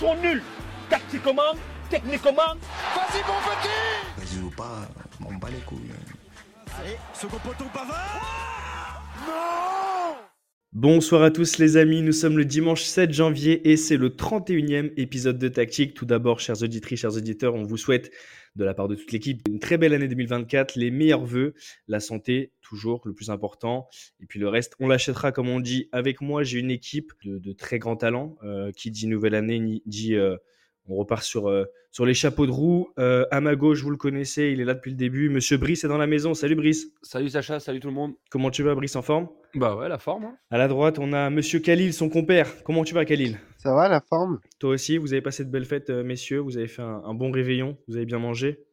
sont nuls. Tactiquement, techniquement. Vas-y, mon petit Vas-y ou pas, on bat les couilles. Allez, second poteau Pavard Non Bonsoir à tous les amis, nous sommes le dimanche 7 janvier et c'est le 31e épisode de Tactique. Tout d'abord, chers auditrices, chers auditeurs, on vous souhaite de la part de toute l'équipe une très belle année 2024, les meilleurs voeux, la santé toujours le plus important et puis le reste on l'achètera comme on dit. Avec moi j'ai une équipe de, très grands talents euh, qui dit nouvelle année dit euh, on repart sur, euh, sur les chapeaux de roue. Euh, à ma gauche, vous le connaissez, il est là depuis le début. Monsieur Brice est dans la maison. Salut Brice. Salut Sacha, salut tout le monde. Comment tu vas Brice en forme? Bah ouais, la forme. Hein. À la droite, on a Monsieur Khalil, son compère. Comment tu vas Khalil? Ça va, la forme? Toi aussi, vous avez passé de belles fêtes, euh, messieurs. Vous avez fait un, bon réveillon. Vous avez bien mangé?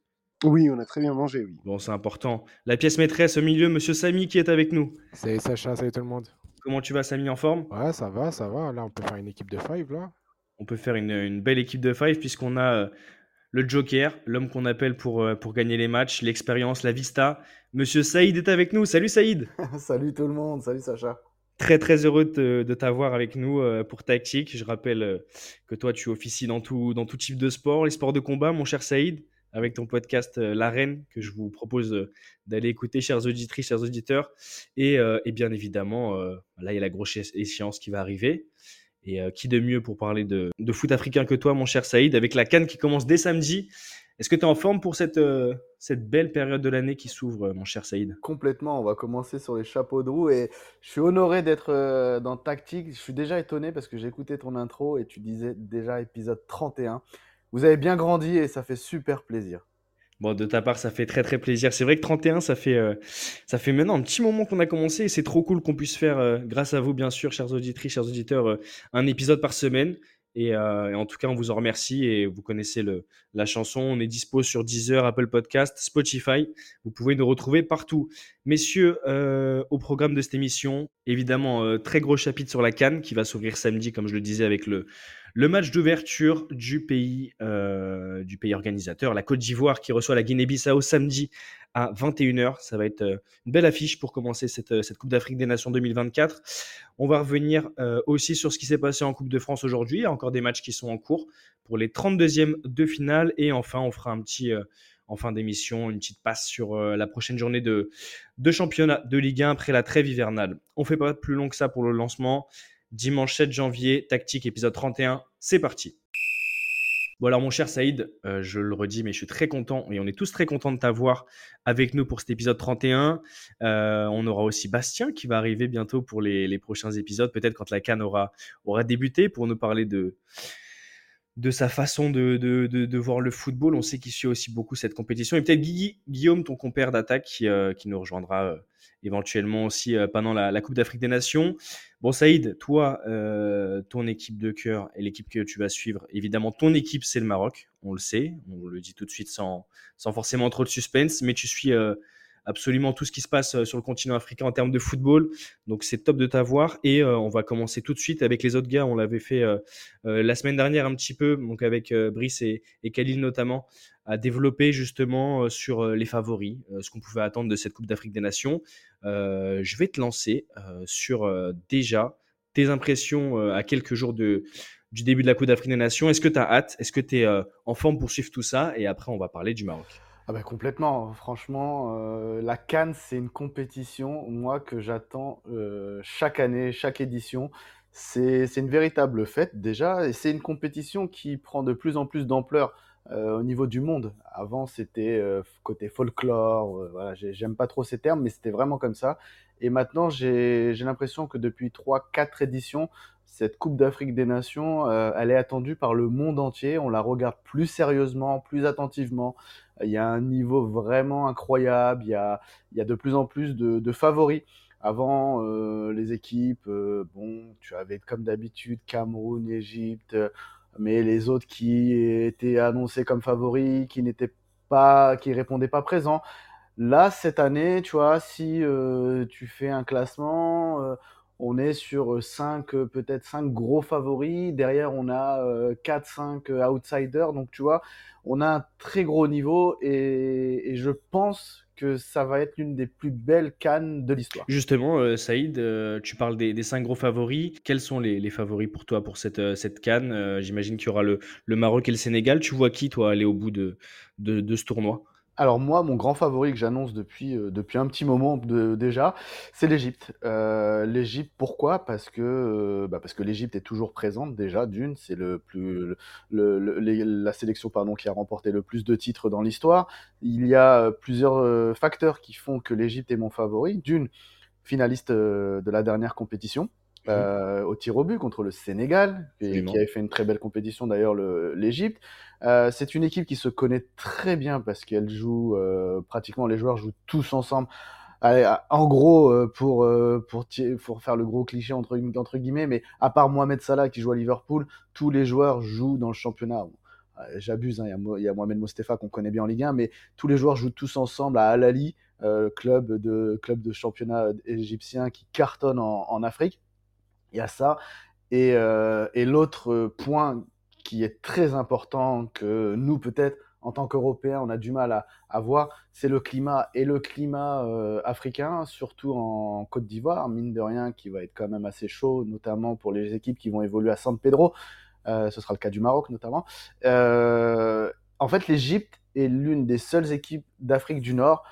Oui, on a très bien mangé, oui. Bon, c'est important. La pièce maîtresse au milieu, Monsieur Samy qui est avec nous. Salut Sacha, salut tout le monde. Comment tu vas Samy en forme? Ouais, ça va, ça va. Là, on peut faire une équipe de five là on peut faire une, belle équipe de five puisqu'on a euh, le Joker, l'homme qu'on appelle pour, euh, pour gagner les matchs, l'expérience, la vista. Monsieur Saïd est avec nous. Salut Saïd. salut tout le monde. Salut Sacha. Très très heureux de, t'avoir avec nous euh, pour Tactique. Je rappelle que toi tu officies dans tout, dans tout type de sport, les sports de combat, mon cher Saïd, avec ton podcast L'Arène que je vous propose d'aller écouter, chers auditrices, chers auditeurs. Et, et bien évidemment, là il y a la grosse échéance qui va arriver. Et euh, qui de mieux pour parler de, foot africain que toi, mon cher Saïd, avec la Cannes qui commence dès samedi. Est-ce que tu es en forme pour cette, euh, cette belle période de l'année qui s'ouvre, mon cher Saïd? Complètement, on va commencer sur les chapeaux de roue et je suis honoré d'être euh, dans Tactique. Je suis déjà étonné parce que j'ai écouté ton intro et tu disais déjà épisode 31. Vous avez bien grandi et ça fait super plaisir. Bon, de ta part, ça fait très très plaisir. C'est vrai que 31, ça fait, euh, ça fait maintenant un petit moment qu'on a commencé et c'est trop cool qu'on puisse faire, euh, grâce à vous, bien sûr, chers auditrices, chers auditeurs, euh, un épisode par semaine. Et, en tout cas, on vous en remercie et vous connaissez le, la chanson. On est dispo sur Deezer, Apple Podcast, Spotify. Vous pouvez nous retrouver partout. Messieurs, au programme de cette émission, évidemment, très gros chapitre sur la Cannes qui va s'ouvrir samedi, comme je le disais, avec le, le match d'ouverture du pays, euh, du pays organisateur, la Côte d'Ivoire qui reçoit la Guinée-Bissau samedi à 21h. Ça va être euh, une belle affiche pour commencer cette, euh, Coupe d'Afrique des Nations 2024. On va revenir aussi sur ce qui s'est passé en Coupe de France aujourd'hui. Il y a encore des matchs qui sont en cours pour les 32e de finale. Et enfin, on fera un petit en fin d'émission, une petite passe sur la prochaine journée de, championnat de Ligue 1 après la trêve hivernale. On fait pas plus long que ça pour le lancement dimanche 7 janvier, tactique épisode 31, c'est parti. Bon alors mon cher Saïd, euh, je le redis, mais je suis très content et on est tous très contents de t'avoir avec nous pour cet épisode 31. Euh, on aura aussi Bastien qui va arriver bientôt pour les, prochains épisodes, peut-être quand la canne aura, aura débuté pour nous parler de, de sa façon de, de, voir le football. On sait qu'il suit aussi beaucoup cette compétition. Et peut-être Guillaume, ton compère d'attaque, qui, euh, qui, nous rejoindra éventuellement aussi pendant la, la Coupe d'Afrique des Nations. Bon, Saïd, toi, euh, ton équipe de cœur et l'équipe que tu vas suivre, évidemment, ton équipe, c'est le Maroc. On le sait, on le dit tout de suite sans, sans forcément trop de suspense, mais tu suis euh, absolument tout ce qui se passe euh, sur le continent africain en termes de football. Donc, c'est top de t'avoir. Et on va commencer tout de suite avec les autres gars. On l'avait fait la semaine dernière un petit peu, donc avec Brice et, Khalil notamment à développer justement euh, sur euh, les favoris, euh, ce qu'on pouvait attendre de cette Coupe d'Afrique des Nations. je vais te lancer sur déjà tes impressions à quelques jours du début de la Coupe d'Afrique des Nations. Est-ce que tu as hâte? Est-ce que tu es en forme pour suivre tout ça? Et après, on va parler du Maroc. Ah bah complètement, franchement, la Cannes, c'est une compétition, moi, que j'attends chaque année, chaque édition. C'est une véritable fête déjà, et c'est une compétition qui prend de plus en plus d'ampleur. Euh, au niveau du monde. Avant, c'était euh, côté folklore, euh, voilà, j'aime pas trop ces termes, mais c'était vraiment comme ça. Et maintenant, j'ai l'impression que depuis 3-4 éditions, cette Coupe d'Afrique des Nations, elle est attendue par le monde entier. On la regarde plus sérieusement, plus attentivement. Il y a un niveau vraiment incroyable. Il y a, il y a de plus en plus de, de favoris. Avant, les équipes, bon, tu avais comme d'habitude Cameroun, Égypte, mais les autres qui étaient annoncés comme favoris, qui n'étaient pas, qui répondaient pas présents. Là, cette année, tu vois, si euh, tu fais un classement, euh, on est sur 5, peut-être 5 gros favoris. Derrière, on a 4-5 outsiders. Donc, tu vois, on a un très gros niveau et, et je pense que ça va être l'une des plus belles cannes de l'histoire. Justement, euh, Saïd, euh, tu parles des, cinq gros favoris. Quels sont les, favoris pour toi pour cette, euh, cette canne? J'imagine qu'il y aura le, le Maroc et le Sénégal. Tu vois qui, toi, aller au bout de, de ce tournoi? Alors moi, mon grand favori que j'annonce depuis, euh, depuis un petit moment de- déjà, c'est l'Égypte. Euh, l'Égypte, pourquoi? Parce que, euh, bah parce que l'Égypte est toujours présente déjà, d'une, c'est le plus, le, le- les- la sélection pardon, qui a remporté le plus de titres dans l'histoire. Il y a euh, plusieurs euh, facteurs qui font que l'Égypte est mon favori. D'une, finaliste euh, de la dernière compétition. euh, au tir au but contre le Sénégal, Absolument. qui avait fait une très belle compétition d'ailleurs le- l'Égypte. Euh, c'est une équipe qui se connaît très bien parce qu'elle joue euh, pratiquement les joueurs jouent tous ensemble. Allez, en gros, euh, pour pour faire le gros cliché entre entre guillemets, mais à part Mohamed Salah qui joue à Liverpool, tous les joueurs jouent dans le championnat. J'abuse, hein, il y a Mohamed Mostefa qu'on connaît bien en Ligue 1, mais tous les joueurs jouent tous ensemble à Al euh, club de club de championnat égyptien qui cartonne en, Afrique. Il y a ça. Et l'autre point qui est très important que nous, peut-être, en tant qu'Européens, on a du mal à, à voir, c'est le climat. Et le climat euh, africain, surtout en Côte d'Ivoire, mine de rien, qui va être quand même assez chaud, notamment pour les équipes qui vont évoluer à San Pedro. Euh, ce sera le cas du Maroc, notamment. Euh, en fait, l'Égypte est l'une des seules équipes d'Afrique du Nord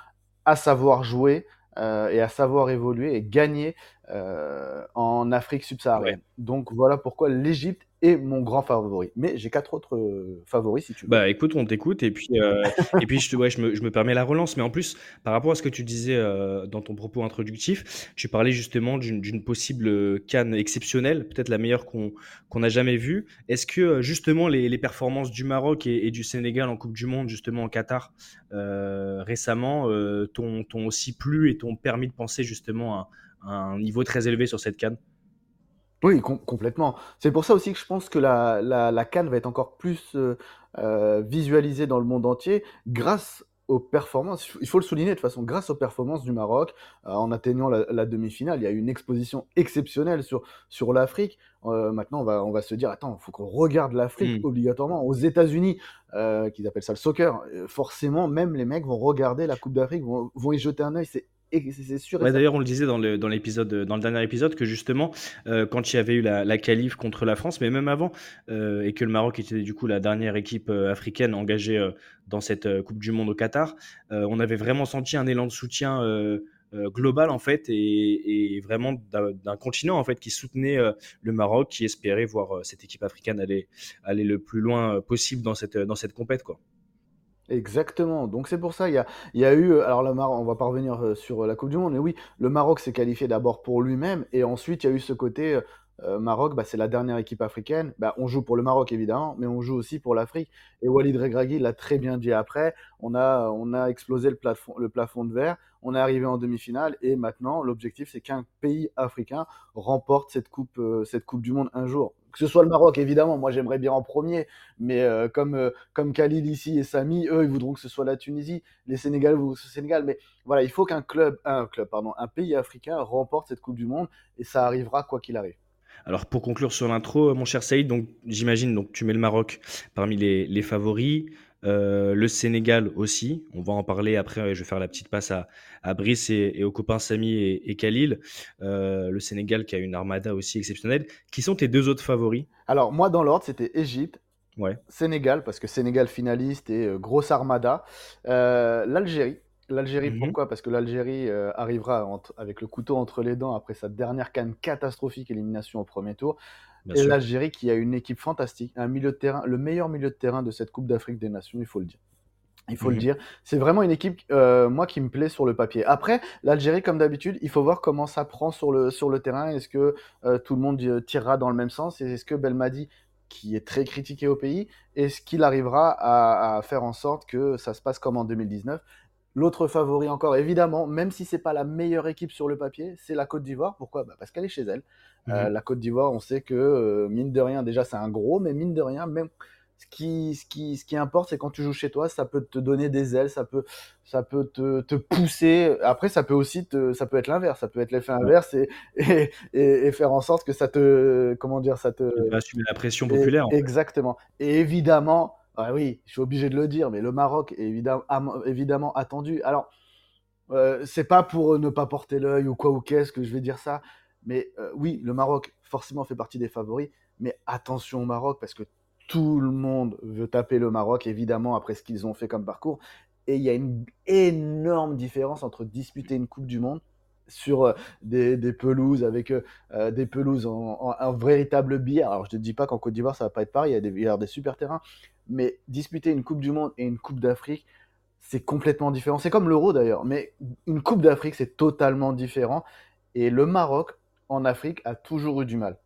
à savoir jouer euh, et à savoir évoluer et gagner euh, en Afrique subsaharienne. Donc voilà pourquoi l'Égypte est mon grand favori. Mais j'ai quatre autres euh, favoris si tu veux. Bah écoute, on t'écoute et puis, euh, et puis je, te, ouais, je, me, je me permets la relance. Mais en plus, par rapport à ce que tu disais euh, dans ton propos introductif, tu parlais justement d'une possible canne exceptionnelle, peut-être la meilleure qu'on n'a jamais vue. Est-ce que justement les, les performances du Maroc et, et du Sénégal en Coupe du Monde, justement en Qatar, récemment, t'ont t'ont aussi plu et t'ont permis de penser justement à, à un niveau très élevé sur cette canne? Oui, com- complètement. C'est pour ça aussi que je pense que la, la, la CAN va être encore plus euh, euh, visualisée dans le monde entier grâce aux performances. Il faut le souligner de toute façon, grâce aux performances du Maroc euh, en atteignant la, la demi-finale. Il y a eu une exposition exceptionnelle sur, sur l'Afrique. Euh, maintenant, on va, on va se dire, attends, il faut qu'on regarde l'Afrique Mm. obligatoirement. Aux États-Unis, euh, qu'ils appellent ça le soccer, euh, forcément, même les mecs vont regarder la Coupe d'Afrique, vont, vont y jeter un œil. C'est c'est- sûr Ouais, d'ailleurs, on le disait dans le, dans le dernier épisode, que justement, euh, quand il y avait eu la, la qualif contre la France, mais même avant, euh, et que le Maroc était du coup la dernière équipe euh, africaine engagée dans cette Coupe du Monde au Qatar, on avait vraiment senti un élan de soutien global en fait, et, et vraiment d'un continent en fait qui soutenait euh, le Maroc, qui espérait voir euh, cette équipe africaine aller, aller le plus loin possible dans cette, dans cette compète, quoi. Exactement. Donc c'est pour ça, il y a, il y a eu, alors le Maroc, on va pas revenir euh, sur la Coupe du Monde, mais oui, le Maroc s'est qualifié d'abord pour lui-même, et ensuite il y a eu ce côté, euh, Maroc, bah, c'est la dernière équipe africaine, bah, on joue pour le Maroc évidemment, mais on joue aussi pour l'Afrique, et Walid Regragui l'a très bien dit après, on a, on a explosé le plafond, le plafond de verre, on est arrivé en demi-finale, et maintenant l'objectif c'est qu'un pays africain remporte cette coupe, euh, cette coupe du Monde un jour. Que ce soit le Maroc évidemment, moi j'aimerais bien en premier, mais euh, comme, euh, comme Khalil ici et Samy, eux, ils voudront que ce soit la Tunisie, les Sénégalais voudront le Sénégal, mais voilà, il faut qu'un club, un club, un pays africain remporte cette Coupe du Monde, et ça arrivera quoi qu'il arrive. Alors pour conclure sur l'intro, mon cher Saïd, j'imagine donc tu mets le Maroc parmi les favoris, euh, le Sénégal aussi. On va en parler après. Je vais faire la petite passe à, à Brice et, et aux copains Samy et, et Khalil. Euh, le Sénégal qui a une armada aussi exceptionnelle. Qui sont tes deux autres favoris? Alors moi dans l'ordre c'était Égypte, Ouais. Sénégal parce que Sénégal finaliste et euh, grosse armada, l'Algérie. L'Algérie, Mhm. pourquoi? Parce que l'Algérie arrivera entre- avec le couteau entre les dents après sa dernière canne catastrophique élimination au premier tour. Bien et l'Algérie qui a une équipe fantastique, un milieu de terrain, le meilleur milieu de terrain de cette Coupe d'Afrique des Nations, il faut le dire. Il faut le Mhm. dire. C'est vraiment une équipe, euh, moi, qui me plaît sur le papier. Après, l'Algérie, comme d'habitude, il faut voir comment ça prend sur le, sur le terrain. Est-ce que euh, tout le monde euh, tirera dans le même sens? Et est-ce que Belmadi, qui est très critiqué au pays, est-ce qu'il arrivera à, à faire en sorte que ça se passe comme en 2019 L'autre favori encore, évidemment, même si c'est pas la meilleure équipe sur le papier, c'est la Côte d'Ivoire. Pourquoi? Bah, Parce qu'elle est chez elle. Euh, Mhm. la Côte d'Ivoire, on sait que, euh, mine de rien, déjà c'est un gros, mais mine de rien, même Ce qui, ce qui, ce qui importe, c'est quand tu joues chez toi, ça peut te donner des ailes, ça peut, ça peut te, te pousser. Après, ça peut aussi te, ça peut être l'inverse, ça peut être l'effet inverse et, et, et, et faire en sorte que ça te, comment dire, ça te. Tu vas assumer la pression populaire. en fait. Exactement. Et évidemment, ah oui, je suis obligé de le dire, mais le Maroc est évidemment, attendu. Alors, euh, c'est pas pour ne pas porter l'œil ou quoi ou qu'est-ce que je vais dire ça, mais euh, oui, le Maroc forcément fait partie des favoris, mais attention au Maroc parce que tout le monde veut taper le Maroc, évidemment, après ce qu'ils ont fait comme parcours. Et il y a une énorme différence entre disputer une Coupe du Monde sur euh, des, pelouses avec euh, euh, des pelouses en, véritable bière. Alors je ne dis pas qu'en Côte d'Ivoire ça va pas être pareil, il y a des super terrains, mais disputer une Coupe du Monde et une Coupe d'Afrique, c'est complètement différent. C'est comme l'Euro d'ailleurs, mais une Coupe d'Afrique c'est totalement différent. Et le Maroc en Afrique a toujours eu du mal.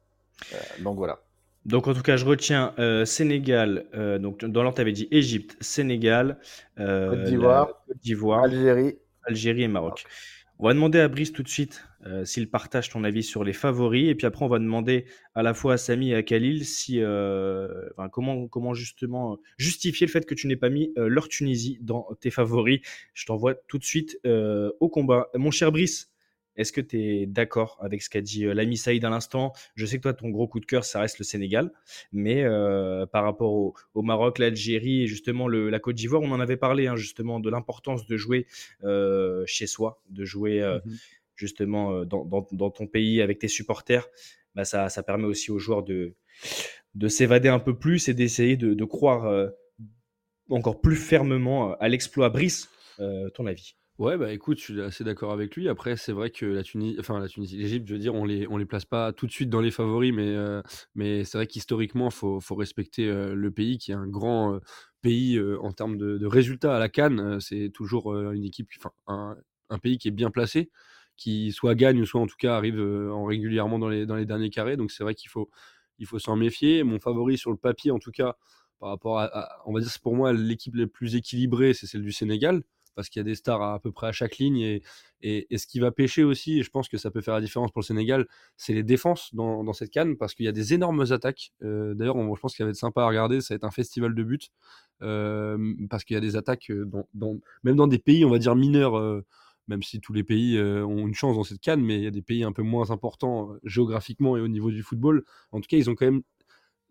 Euh, donc voilà. Donc en tout cas, je retiens euh, Sénégal. euh, donc dans l'ordre, tu avais dit Égypte, Sénégal, Côte d'Ivoire, la Côte d'Ivoire, Algérie. Algérie et Maroc. On va demander à Brice tout de suite euh, s'il partage ton avis sur les favoris. Et puis après, on va demander à la fois à Samy et à Khalil si, euh, comment, comment justement justifier le fait que tu n'aies pas mis euh, leur Tunisie dans tes favoris. Je t'envoie tout de suite euh, au combat. Mon cher Brice, est-ce que tu es d'accord avec ce qu'a dit euh, l'ami Saïd à l'instant? Je sais que toi, ton gros coup de cœur, ça reste le Sénégal. Mais euh, par rapport au, Maroc, l'Algérie et justement la Côte d'Ivoire, on en avait parlé hein, justement de l'importance de jouer euh, chez soi, de jouer euh, Mhm. Justement euh, dans, ton pays avec tes supporters. Bah, ça, ça permet aussi aux joueurs de, de s'évader un peu plus et d'essayer de, croire euh, encore plus fermement euh, à l'exploit. Brice, ton avis? Ouais, bah écoute, je suis assez d'accord avec lui. Après, c'est vrai que la Tunisie, enfin la Tunisie, l'Égypte, je veux dire, on les, on les place pas tout de suite dans les favoris, mais, mais c'est vrai qu'historiquement, faut, faut respecter le pays qui est un grand pays en termes de, résultats à la Cannes. C'est toujours une équipe, enfin un pays qui est bien placé, qui soit gagne ou soit en tout cas arrive euh, en régulièrement dans les, dans les derniers carrés. Donc c'est vrai qu'il faut, il faut s'en méfier. Mon favori sur le papier, en tout cas, par rapport à, on va dire, c'est pour moi l'équipe la plus équilibrée, c'est celle du Sénégal parce qu'il y a des stars à, peu près à chaque ligne. Et, et, ce qui va pêcher aussi, et je pense que ça peut faire la différence pour le Sénégal, c'est les défenses dans, dans cette canne, parce qu'il y a des énormes attaques. Euh, D'ailleurs, je pense qu'il va être sympa à regarder, ça va être un festival de buts, euh, parce qu'il y a des attaques, dans, dans- même dans des pays, on va dire, mineurs. Même si tous les pays euh, ont une chance dans cette canne, mais il y a des pays un peu moins importants euh, géographiquement et au niveau du football. En tout cas, ils ont quand même,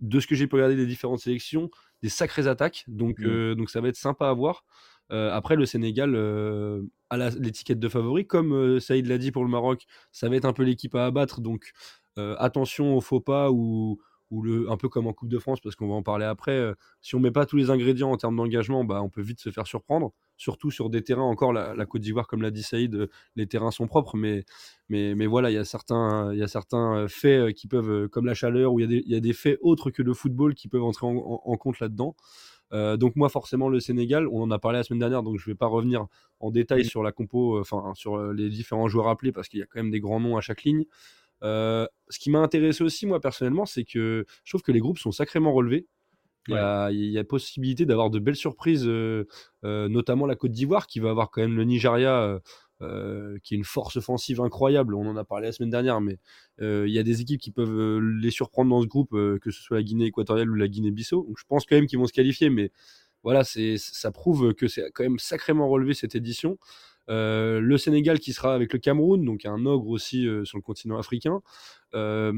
de ce que j'ai pu regarder des différentes sélections, des sacrées attaques. Donc, Mhm. euh, donc ça va être sympa à voir. Euh, après, le Sénégal euh, a l'étiquette de favori. Comme euh, Saïd l'a dit pour le Maroc, ça va être un peu l'équipe à abattre. Donc, attention aux faux pas ou, ou le, un peu comme en Coupe de France, parce qu'on va en parler après. si on met pas tous les ingrédients en termes d'engagement, bah, on peut vite se faire surprendre. Surtout sur des terrains, encore la, la Côte d'Ivoire, comme l'a dit Saïd, euh, les terrains sont propres. Mais, mais, mais voilà, il y a certains, il y a certains euh, faits euh, qui peuvent, comme la chaleur, ou il y, a des- il y a des faits autres que le football qui peuvent entrer en, en- en compte là-dedans. Euh, donc moi forcément le Sénégal, on en a parlé la semaine dernière, donc je vais pas revenir en détail sur la compo, euh, enfin sur les différents joueurs appelés parce qu'il y a quand même des grands noms à chaque ligne. Euh, ce qui m'a intéressé aussi moi personnellement, c'est que je trouve que les groupes sont sacrément relevés. Il y a, y a possibilité d'avoir de belles surprises, euh, euh, notamment la Côte d'Ivoire qui va avoir quand même le Nigeria, euh, euh, qui est une force offensive incroyable. On en a parlé la semaine dernière, mais euh, il y a des équipes qui peuvent euh, les surprendre dans ce groupe, que ce soit la Guinée équatoriale ou la Guinée-Bissau. Donc je pense quand même qu'ils vont se qualifier, mais voilà, c'est, ça prouve que c'est quand même sacrément relevé cette édition. Euh, le Sénégal qui sera avec le Cameroun, donc un ogre aussi euh, sur le continent africain. Euh,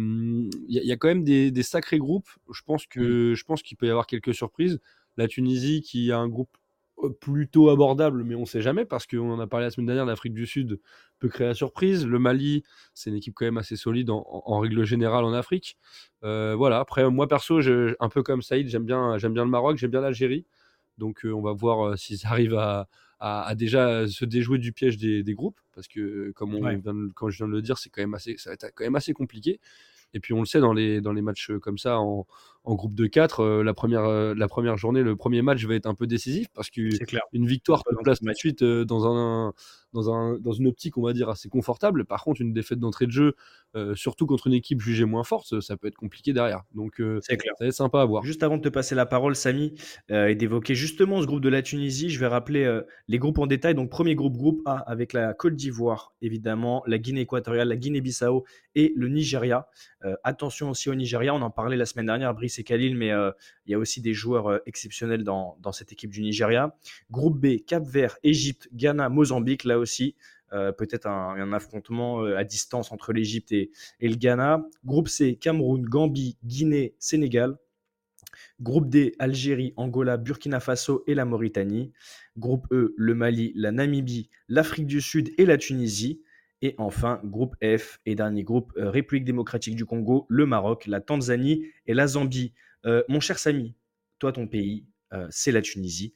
Il y, a- il y a quand même des, des sacrés groupes. Je pense que je pense qu'il peut y avoir quelques surprises. La Tunisie qui a un groupe plutôt abordable, mais on ne sait jamais parce qu'on en a parlé la semaine dernière. L'Afrique du Sud peut créer la surprise. Le Mali, c'est une équipe quand même assez solide en, en- en règle générale en Afrique. Euh, voilà. Après, moi perso, je- un peu comme Saïd, j'aime bien, j'aime bien le Maroc, j'aime bien l'Algérie. Donc euh, on va voir euh, s'ils arrivent à, à- à déjà se déjouer du piège des, des groupes, parce que comme on Ouais. vient de- comme je viens de le dire, c'est quand même assez, ça va être quand même assez compliqué. Et puis on le sait dans les, dans les matchs comme ça en, en groupe de 4, la, première, euh, la première journée, le premier match va être un peu décisif parce qu'une victoire te place ce tout de suite euh, dans, un, dans, un, dans une optique, on va dire, assez confortable. Par contre, une défaite d'entrée de jeu, euh, surtout contre une équipe jugée moins forte, ça peut être compliqué derrière. Donc euh, C'est clair. ça va être sympa à voir. Juste avant de te passer la parole, Samy, euh, et d'évoquer justement ce groupe de la Tunisie, je vais rappeler euh, les groupes en détail. Donc, premier groupe, groupe A, avec la Côte d'Ivoire, évidemment, la Guinée équatoriale, la Guinée-Bissau et le Nigeria. Euh, attention aussi au Nigeria, on en parlait la semaine dernière, Brice Et Khalil, mais euh, il y a aussi des joueurs euh, exceptionnels dans, cette équipe du Nigeria. Groupe B, Cap Vert, Égypte, Ghana, Mozambique, là aussi. euh, Peut-être un, affrontement à distance entre l'Égypte et le Ghana. Groupe C, Cameroun, Gambie, Guinée, Sénégal. Groupe D, Algérie, Angola, Burkina Faso et la Mauritanie. Groupe E, le Mali, la Namibie, l'Afrique du Sud et la Tunisie. Et enfin, groupe F et dernier groupe, euh, République démocratique du Congo, le Maroc, la Tanzanie et la Zambie. Euh, mon cher Samy, toi, ton pays, euh, c'est la Tunisie.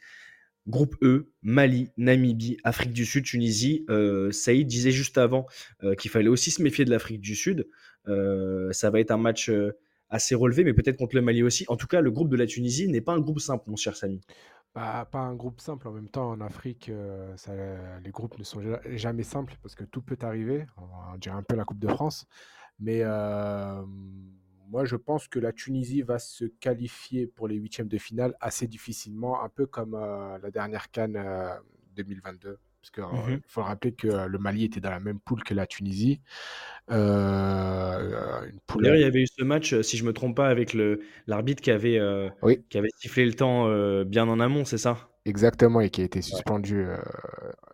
Groupe E, Mali, Namibie, Afrique du Sud, Tunisie. Saïd disait juste avant qu'il fallait aussi se méfier de l'Afrique du Sud. Ça va être un match assez relevé, mais peut-être contre le Mali aussi. En tout cas, le groupe de la Tunisie n'est pas un groupe simple, mon cher Samy. Pas un groupe simple. En même temps, en Afrique, euh, les groupes ne sont ja- jamais simples parce que tout peut arriver. On dirait un peu la Coupe de France. Mais euh, moi, je pense que la Tunisie va se qualifier pour les huitièmes de finale assez difficilement, un peu comme euh, la dernière Cannes euh, 2022. Parce qu'il Mhm. faut rappeler que euh, le Mali était dans la même poule que la Tunisie. Euh, poule D'ailleurs, il y avait eu ce match, euh, si je me trompe pas, avec l'arbitre qui avait, euh, Oui. qui avait sifflé le temps euh, bien en amont, c'est ça? Exactement, et qui a été suspendu euh,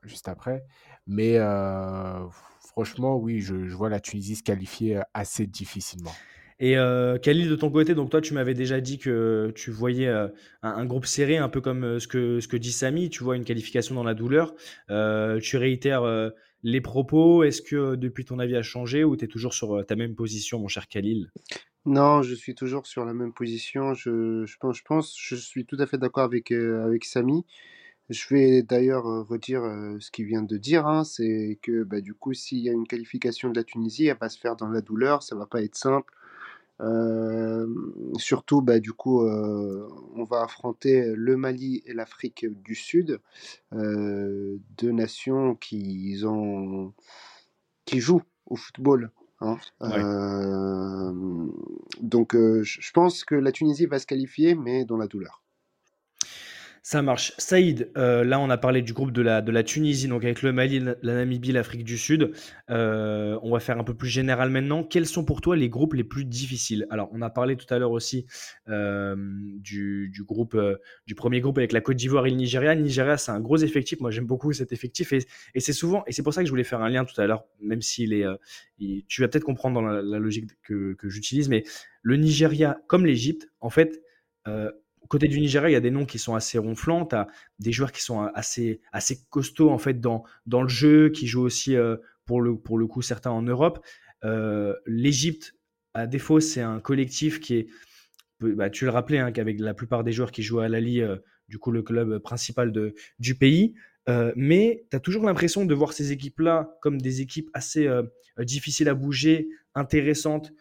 juste après. Mais euh, franchement, oui, je, je vois la Tunisie se qualifier euh, assez difficilement. Et euh, Khalil, de ton côté, donc toi, tu m'avais déjà dit que tu voyais euh, un, groupe serré, un peu comme euh, ce que, ce que dit Samy, tu vois une qualification dans la douleur. Tu réitères les propos. Est-ce que depuis ton avis a changé ou tu es toujours sur ta même position, mon cher Khalil? Non, je suis toujours sur la même position. Je, je pense, je suis tout à fait d'accord avec, avec Samy. Je vais d'ailleurs redire ce qu'il vient de dire, hein, c'est que bah, du coup, s'il y a une qualification de la Tunisie, elle va se faire dans la douleur, ça va pas être simple. Euh, surtout, bah, du coup, euh, on va affronter le Mali et l'Afrique du Sud, euh, deux nations qui ont, qui jouent au football. hein. Ouais. Donc, je pense que la Tunisie va se qualifier, mais dans la douleur. Ça marche. Saïd, euh, là on a parlé du groupe de la, de la Tunisie, donc avec le Mali, la, Namibie, l'Afrique du Sud. Euh, on va faire un peu plus général maintenant. Quels sont pour toi les groupes les plus difficiles? Alors on a parlé tout à l'heure aussi euh, du, du groupe, du premier groupe avec la Côte d'Ivoire et le Nigeria. Le Nigeria c'est un gros effectif. Moi j'aime beaucoup cet effectif et, et c'est souvent et c'est pour ça que je voulais faire un lien tout à l'heure, même s'il est, tu vas peut-être comprendre dans la, logique que, que j'utilise, mais le Nigeria comme l'Égypte, en fait. Côté du Nigeria, il y a des noms qui sont assez ronflants. Tu as des joueurs qui sont assez, costauds en fait dans, le jeu, qui jouent aussi euh, pour, le, coup certains en Europe. Euh, L'Égypte, à défaut, c'est un collectif qui est, bah, tu le rappelais, hein, qu'avec la plupart des joueurs qui jouent à l'Ali, euh, du coup le club principal du pays. Euh, mais tu as toujours l'impression de voir ces équipes-là comme des équipes assez euh, difficiles à bouger, intéressantes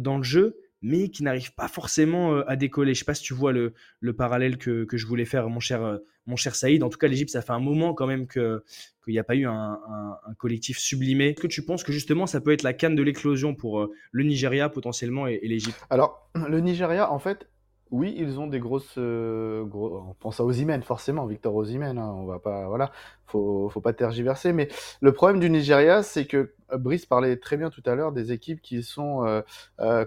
dans le jeu, mais qui n'arrivent pas forcément euh, à décoller. Je sais pas si tu vois le, le parallèle que, que je voulais faire, mon cher, euh, mon cher Saïd. En tout cas, l'Égypte, ça fait un moment quand même qu'il n'y a pas eu un, un- collectif sublimé. Est-ce que tu penses que justement, ça peut être la canne de l'éclosion pour euh, le Nigeria potentiellement et, et l'Égypte? Alors, le Nigeria, en fait, oui, ils ont des grosses. gros- On pense à Osimhen, forcément, Victor Osimhen. hein, on va pas, voilà, faut, faut pas tergiverser. Mais le problème du Nigeria, c'est que Brice parlait très bien tout à l'heure des équipes qui sont,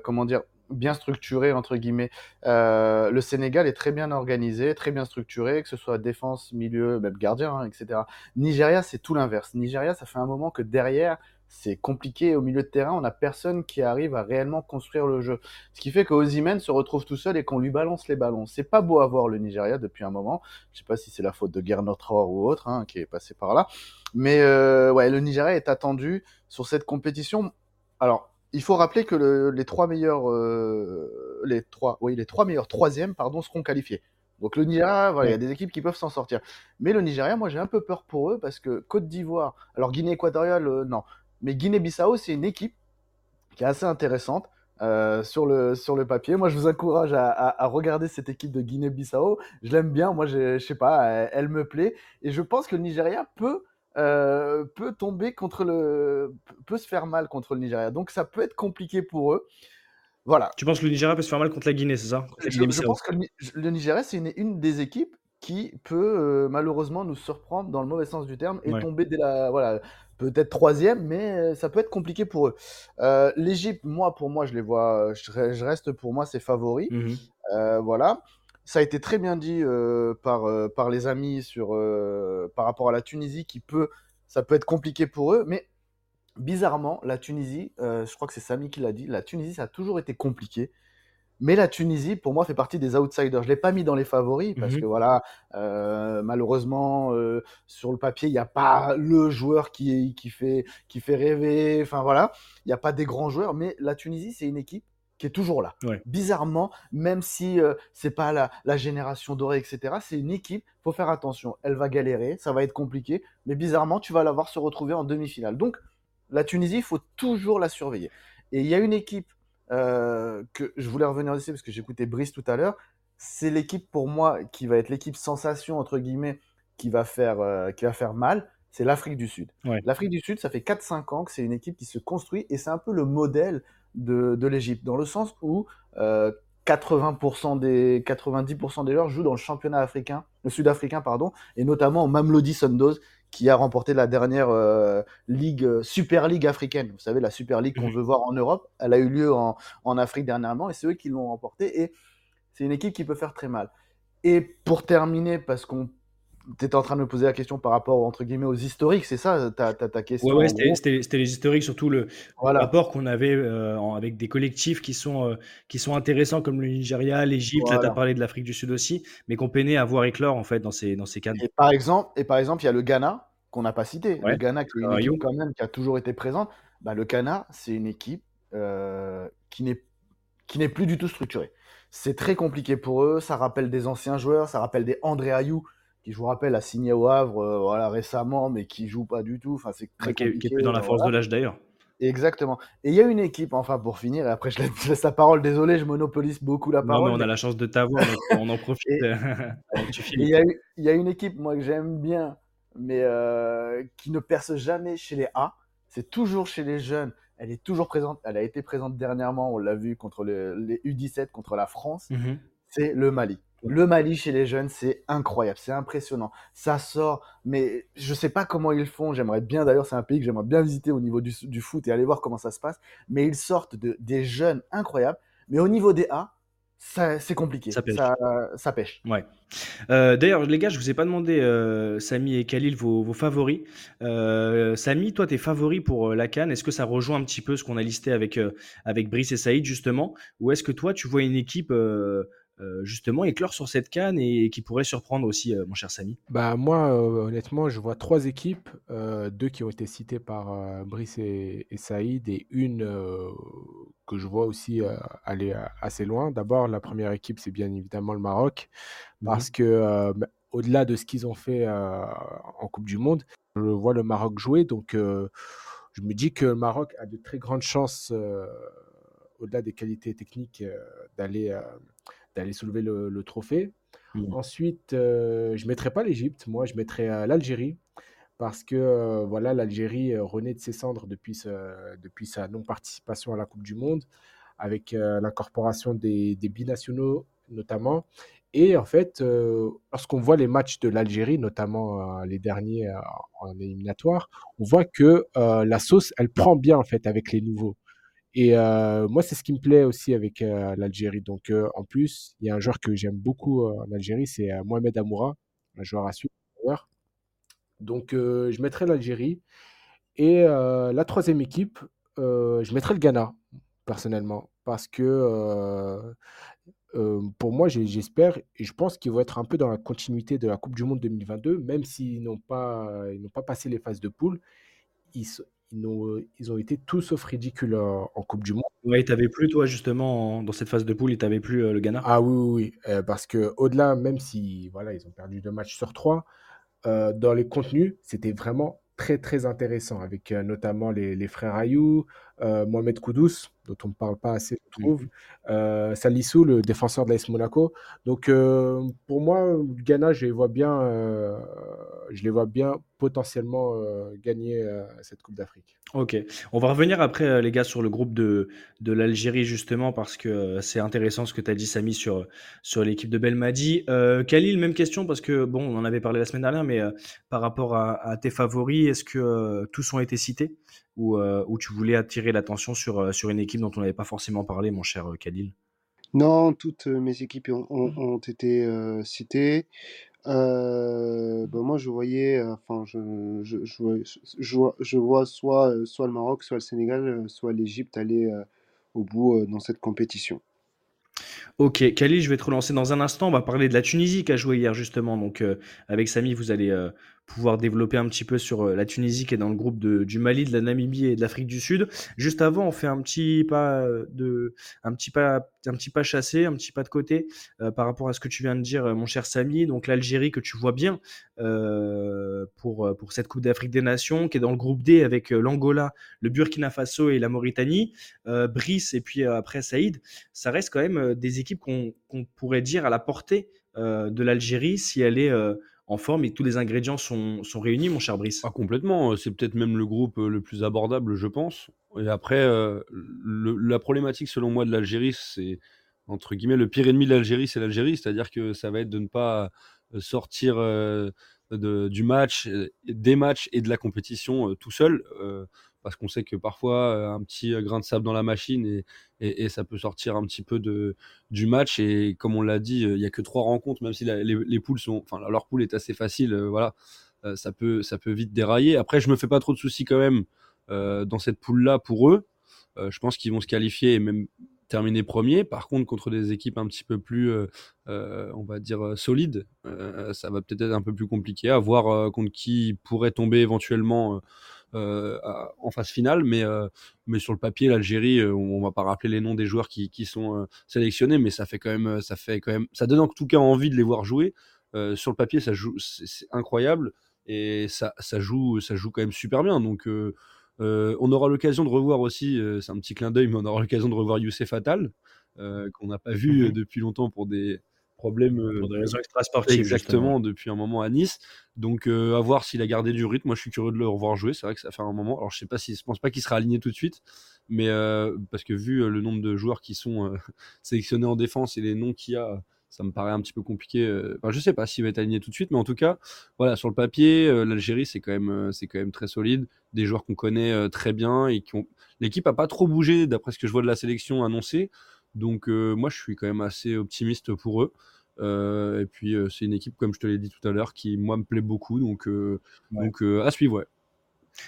comment dire, bien structurées entre guillemets. Euh, le Sénégal est très bien organisé, très bien structuré, que ce soit défense, milieu, même gardien, hein, etc. Nigeria, c'est tout l'inverse. Nigeria, ça fait un moment que derrière, c'est compliqué. Au milieu de terrain, on n'a personne qui arrive à réellement construire le jeu. Ce qui fait que Osimhen se retrouve tout seul et qu'on lui balance les ballons. C'est pas beau à voir le Nigeria depuis un moment. Je sais pas si c'est la faute de Gernot ou autre hein, qui est passé par là. Mais euh, ouais, le Nigeria est attendu sur cette compétition. Alors, il faut rappeler que le- les trois meilleurs, euh, les trois, oui, les trois meilleurs troisièmes, pardon, seront qualifiés. Donc le Nigeria, voilà, il y a des équipes qui peuvent s'en sortir. Mais le Nigeria, moi j'ai un peu peur pour eux parce que Côte d'Ivoire, alors Guinée équatoriale, euh, non. Mais Guinée-Bissau, c'est une équipe qui est assez intéressante euh, sur, le, sur le papier. Moi, je vous encourage à, à- à regarder cette équipe de Guinée-Bissau. Je l'aime bien. Moi, je sais pas, elle, elle me plaît. Et je pense que le Nigeria peut, euh, peut tomber contre le. peut se faire mal contre le Nigeria. Donc, ça peut être compliqué pour eux. Voilà. Tu penses que le Nigeria peut se faire mal contre la Guinée, c'est ça? Je, pense que le, Ni- le Nigeria, c'est une, une des équipes qui peut euh, malheureusement nous surprendre dans le mauvais sens du terme et Ouais. tomber dès la. Voilà, peut-être troisième, mais euh, ça peut être compliqué pour eux. Euh, L'Égypte, moi, pour moi, je les vois. Je, re- je reste pour moi, c'est favori. Mhm. Euh, voilà. Ça a été très bien dit euh, par, euh, par les amis sur, euh, par rapport à la Tunisie, qui peut, ça peut être compliqué pour eux, mais bizarrement, la Tunisie, je crois que c'est Samy qui l'a dit, la Tunisie, ça a toujours été compliqué. Mais la Tunisie, pour moi, fait partie des outsiders. Je ne l'ai pas mis dans les favoris parce Mhm. que, voilà, euh, malheureusement, euh, sur le papier, il n'y a pas le joueur qui, qui, fait, qui fait rêver. Enfin, voilà, il n'y a pas des grands joueurs. Mais la Tunisie, c'est une équipe qui est toujours là. Ouais. Bizarrement, même si euh, c'est pas la, la génération dorée, etc., c'est une équipe, faut faire attention. Elle va galérer, ça va être compliqué, mais bizarrement, tu vas la voir se retrouver en demi-finale. Donc, la Tunisie, il faut toujours la surveiller. Et il y a une équipe euh, que je voulais revenir dessus parce que j'écoutais Brice tout à l'heure. C'est l'équipe pour moi qui va être l'équipe sensation entre guillemets qui va faire euh, qui va faire mal. C'est l'Afrique du Sud. Ouais. L'Afrique du Sud, ça fait 4-5 ans que c'est une équipe qui se construit et c'est un peu le modèle de, de l'Égypte dans le sens où euh, 80% des 90% des joueurs jouent dans le championnat africain, le sud-africain pardon, et notamment au Mamelodi Sundowns qui a remporté la dernière euh, ligue euh, Super League africaine. Vous savez la Super League qu'on Mhm. veut voir en Europe, elle a eu lieu en, en Afrique dernièrement et c'est eux qui l'ont remporté et c'est une équipe qui peut faire très mal. Et pour terminer, parce qu'on tu étais en train de me poser la question par rapport entre guillemets aux historiques, c'est ça ta, ta, ta question Ouais, ouais, c'était les historiques, surtout le, rapport qu'on avait euh, en- avec des collectifs qui sont, euh, qui sont intéressants comme le Nigeria, l'Égypte, là tu as parlé de l'Afrique du Sud aussi, mais qu'on peinait à voir éclore en fait dans ces, dans ces cadres. Et par exemple, et par exemple, il y a le Ghana qu'on n'a pas cité. Le Ghana qui est une Ayou. équipe quand même qui a toujours été présente. Bah, le Ghana, c'est une équipe euh, qui n'est qui n'est plus du tout structurée. C'est très compliqué pour eux. Ça rappelle des anciens joueurs. Ça rappelle des André Ayou qui, je vous rappelle, a signé au Havre euh, voilà récemment, mais qui joue pas du tout. Enfin, c'est très qui, est, plus dans la force voilà. de l'âge d'ailleurs. Exactement. Et il y a une équipe, enfin pour finir, et après je laisse, la parole. Désolé, je monopolise beaucoup la Non, mais parole. on a la chance de t'avoir, on en profite. Euh, il y, a y une équipe, moi, que j'aime bien, mais euh, qui ne perce jamais chez les A. C'est toujours chez les jeunes. Elle est toujours présente. Elle a été présente dernièrement, on l'a vu, contre le- les U17, contre la France. Mhm. C'est le Mali. Le Mali chez les jeunes, c'est incroyable, c'est impressionnant. Ça sort, mais je sais pas comment ils font. J'aimerais bien, d'ailleurs, c'est un pays que j'aimerais bien visiter au niveau du, du foot et aller voir comment ça se passe. Mais ils sortent de, des jeunes incroyables. Mais au niveau des A, ça- c'est compliqué. Ça pêche. Ça, ça pêche. Ouais. Euh, D'ailleurs, les gars, je vous ai pas demandé, euh, Samy et Khalil, vos, vos favoris. Euh, Samy, toi, tes favoris pour la Cannes, est-ce que ça rejoint un petit peu ce qu'on a listé avec, avec Brice et Saïd, justement? Ou est-ce que toi, tu vois une équipe, euh, justement, éclore sur cette Cannes et, qui pourrait surprendre aussi, euh, mon cher Samy. Bah moi, euh, honnêtement, je vois trois équipes, deux qui ont été citées par Brice et, et Saïd, et une que je vois aussi aller assez loin. D'abord, la première équipe, c'est bien évidemment le Maroc, parce que bah, au-delà de ce qu'ils ont fait en Coupe du Monde, je vois le Maroc jouer, donc je me dis que le Maroc a de très grandes chances, au-delà des qualités techniques, d'aller d'aller soulever le, le trophée. Mhm. Ensuite, euh, je ne mettrai pas l'Égypte, moi je mettrai euh, l'Algérie, parce que euh, voilà, l'Algérie euh, renaît de ses cendres depuis, ce- depuis sa non-participation à la Coupe du Monde, avec euh, l'incorporation des, des binationaux notamment. Et en fait, lorsqu'on voit les matchs de l'Algérie, notamment les derniers en éliminatoire, on voit que la sauce, elle prend bien en fait avec les nouveaux. Et moi, c'est ce qui me plaît aussi avec l'Algérie. Donc, en plus, il y a un joueur que j'aime beaucoup en Algérie, c'est Mohamed Amoura, un joueur à suivre. Donc, je mettrai l'Algérie. Et la troisième équipe, je mettrai le Ghana, personnellement. Parce que pour moi, j'espère et je pense qu'ils vont être un peu dans la continuité de la Coupe du Monde 2022, même s'ils n'ont pas, pas passé les phases de poule. Ils, ils, n'ont- ils ont été tout sauf ridicules en, en Coupe du Monde. Ouais, t'avais plus, toi, justement, en- dans cette phase de poule, et t'avais plus euh, le Ghana? Ah oui, oui, oui, euh, parce que au-delà, même si voilà, ils ont perdu deux matchs sur trois, euh, dans les contenus, c'était vraiment très très intéressant, avec euh, notamment les, les frères Ayou, euh, Mohamed Koudous, dont on ne parle pas assez, je trouve, euh, Salissou, le défenseur de l'AS Monaco. Donc euh, pour moi, le Ghana, je les vois bien, euh, je les vois bien potentiellement euh, gagner euh, cette Coupe d'Afrique. Ok, on va revenir après, euh, les gars, sur le groupe de, de l'Algérie, justement, parce que euh, c'est intéressant ce que tu as dit, Samy, sur, sur l'équipe de Belmadi. Euh, Khalil, même question, parce que, bon, on en avait parlé la semaine dernière, mais euh, par rapport à, à tes favoris, est-ce que euh, tous ont été cités? Euh, ou tu voulais attirer l'attention sur, euh, sur une équipe dont on n'avait pas forcément parlé, mon cher euh, Khalil? Non, toutes mes équipes ont, ont- ont été citées. Euh, bah, moi, je voyais, enfin, je, je, je, vois, je vois- je vois soit, soit le Maroc, soit le Sénégal, soit l'Égypte aller euh, au bout dans cette compétition. Ok, Khalil, je vais te relancer dans un instant. On va parler de la Tunisie qui a joué hier justement. Donc avec Samy, vous allez pouvoir développer un petit peu sur euh, la Tunisie qui est dans le groupe de, du Mali, de la Namibie et de l'Afrique du Sud. Juste avant, on fait un petit pas euh, de, un petit pas, un petit pas chassé, un petit pas de côté euh, par rapport à ce que tu viens de dire, mon cher Samy. Donc l'Algérie que tu vois bien euh, pour pour cette Coupe d'Afrique des Nations, qui est dans le groupe D avec l'Angola, le Burkina Faso et la Mauritanie. Brice et puis après Saïd ça reste quand même des équipes qu'on qu'on pourrait dire à la portée de l'Algérie si elle est en forme et tous les ingrédients sont, sont réunis, mon cher Brice. Ah, complètement. euh, C'est peut-être même le groupe euh, le plus abordable, je pense. Et après, euh, la problématique, selon moi, de l'Algérie, c'est, entre guillemets, le pire ennemi de l'Algérie, c'est l'Algérie. C'est-à-dire que ça va être de ne pas sortir de- du match, des matchs et de la compétition tout seul. Parce qu'on sait que parfois, euh, un petit euh, grain de sable dans la machine et, ça peut sortir un petit peu de, du match. Et comme on l'a dit, euh, il n'y a que trois rencontres, même si les, les poules sont, enfin, leur poule est assez facile. voilà ça, peut, ça peut vite dérailler. Après, je me fais pas trop de soucis quand même dans cette poule-là pour eux. Je pense qu'ils vont se qualifier et même terminer premier. Par contre, contre des équipes un petit peu plus, on va dire, solides, ça va peut-être être un peu plus compliqué à voir contre qui pourrait tomber éventuellement à- en phase finale. Mais, euh, mais sur le papier, l'Algérie, euh, on va pas rappeler les noms des joueurs qui, qui sont euh, sélectionnés, mais ça fait quand même, ça fait quand même, ça donne en tout cas envie de les voir jouer. Euh, sur le papier, ça joue, c'est incroyable et ça, ça joue, ça joue quand même super bien. Donc, euh, euh, on aura l'occasion de revoir aussi, euh, c'est un petit clin d'œil, mais on aura l'occasion de revoir Youssef Attal, euh, qu'on n'a pas vu euh, Mhm. depuis longtemps pour des problèmes. euh, Pour des raisons extrasportives, Exactement, depuis un moment à Nice. Donc, euh, à voir s'il a gardé du rythme. Moi, je suis curieux de le revoir jouer. C'est vrai que ça fait un moment. Alors, je sais pas si, je pense pas qu'il sera aligné tout de suite, mais euh, parce que vu le nombre de joueurs qui sont euh, sélectionnés en défense et les noms qu'il y a, ça me paraît un petit peu compliqué. Enfin, je sais pas s'il va être aligné tout de suite, mais en tout cas, voilà, sur le papier, l'Algérie, c'est quand même, c'est quand même très solide. Des joueurs qu'on connaît très bien et qui ont. L'équipe a pas trop bougé d'après ce que je vois de la sélection annoncée. Donc, euh, moi, je suis quand même assez optimiste pour eux. Euh, et puis, euh, c'est une équipe, comme je te l'ai dit tout à l'heure, qui, moi, me plaît beaucoup. Donc, euh, Ouais. donc à suivre, ouais.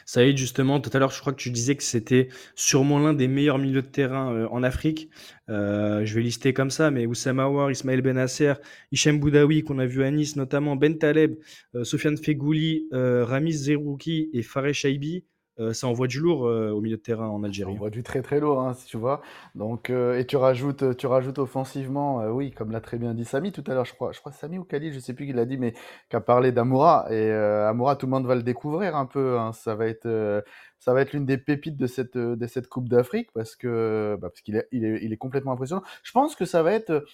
Saïd, justement, tout à l'heure, je crois que tu disais que c'était sûrement l'un des meilleurs milieux de terrain en Afrique. Je vais lister comme ça, mais Oussama Aouar, Ismaël Benasser, Hichem Boudaoui, qu'on a vu à Nice notamment, Ben Taleb, Sofiane Fegouli, Ramiz Zerouki et Fares Shaibi, euh, ça envoie du lourd euh, au milieu de terrain en Algérie. voit du très très lourd, hein, si tu vois. Donc, euh, et tu rajoutes, tu rajoutes offensivement, oui, comme l'a très bien dit Samy tout à l'heure, je crois, je crois Samy ou Khalil, je sais plus qui l'a dit, mais qui a parlé d'Amoura. Et Amoura, tout le monde va le découvrir un peu. hein. Ça va être, ça va être l'une des pépites de cette, de cette Coupe d'Afrique parce que, bah, parce qu'il est, il est, il est complètement impressionnant. Je pense que ça va être,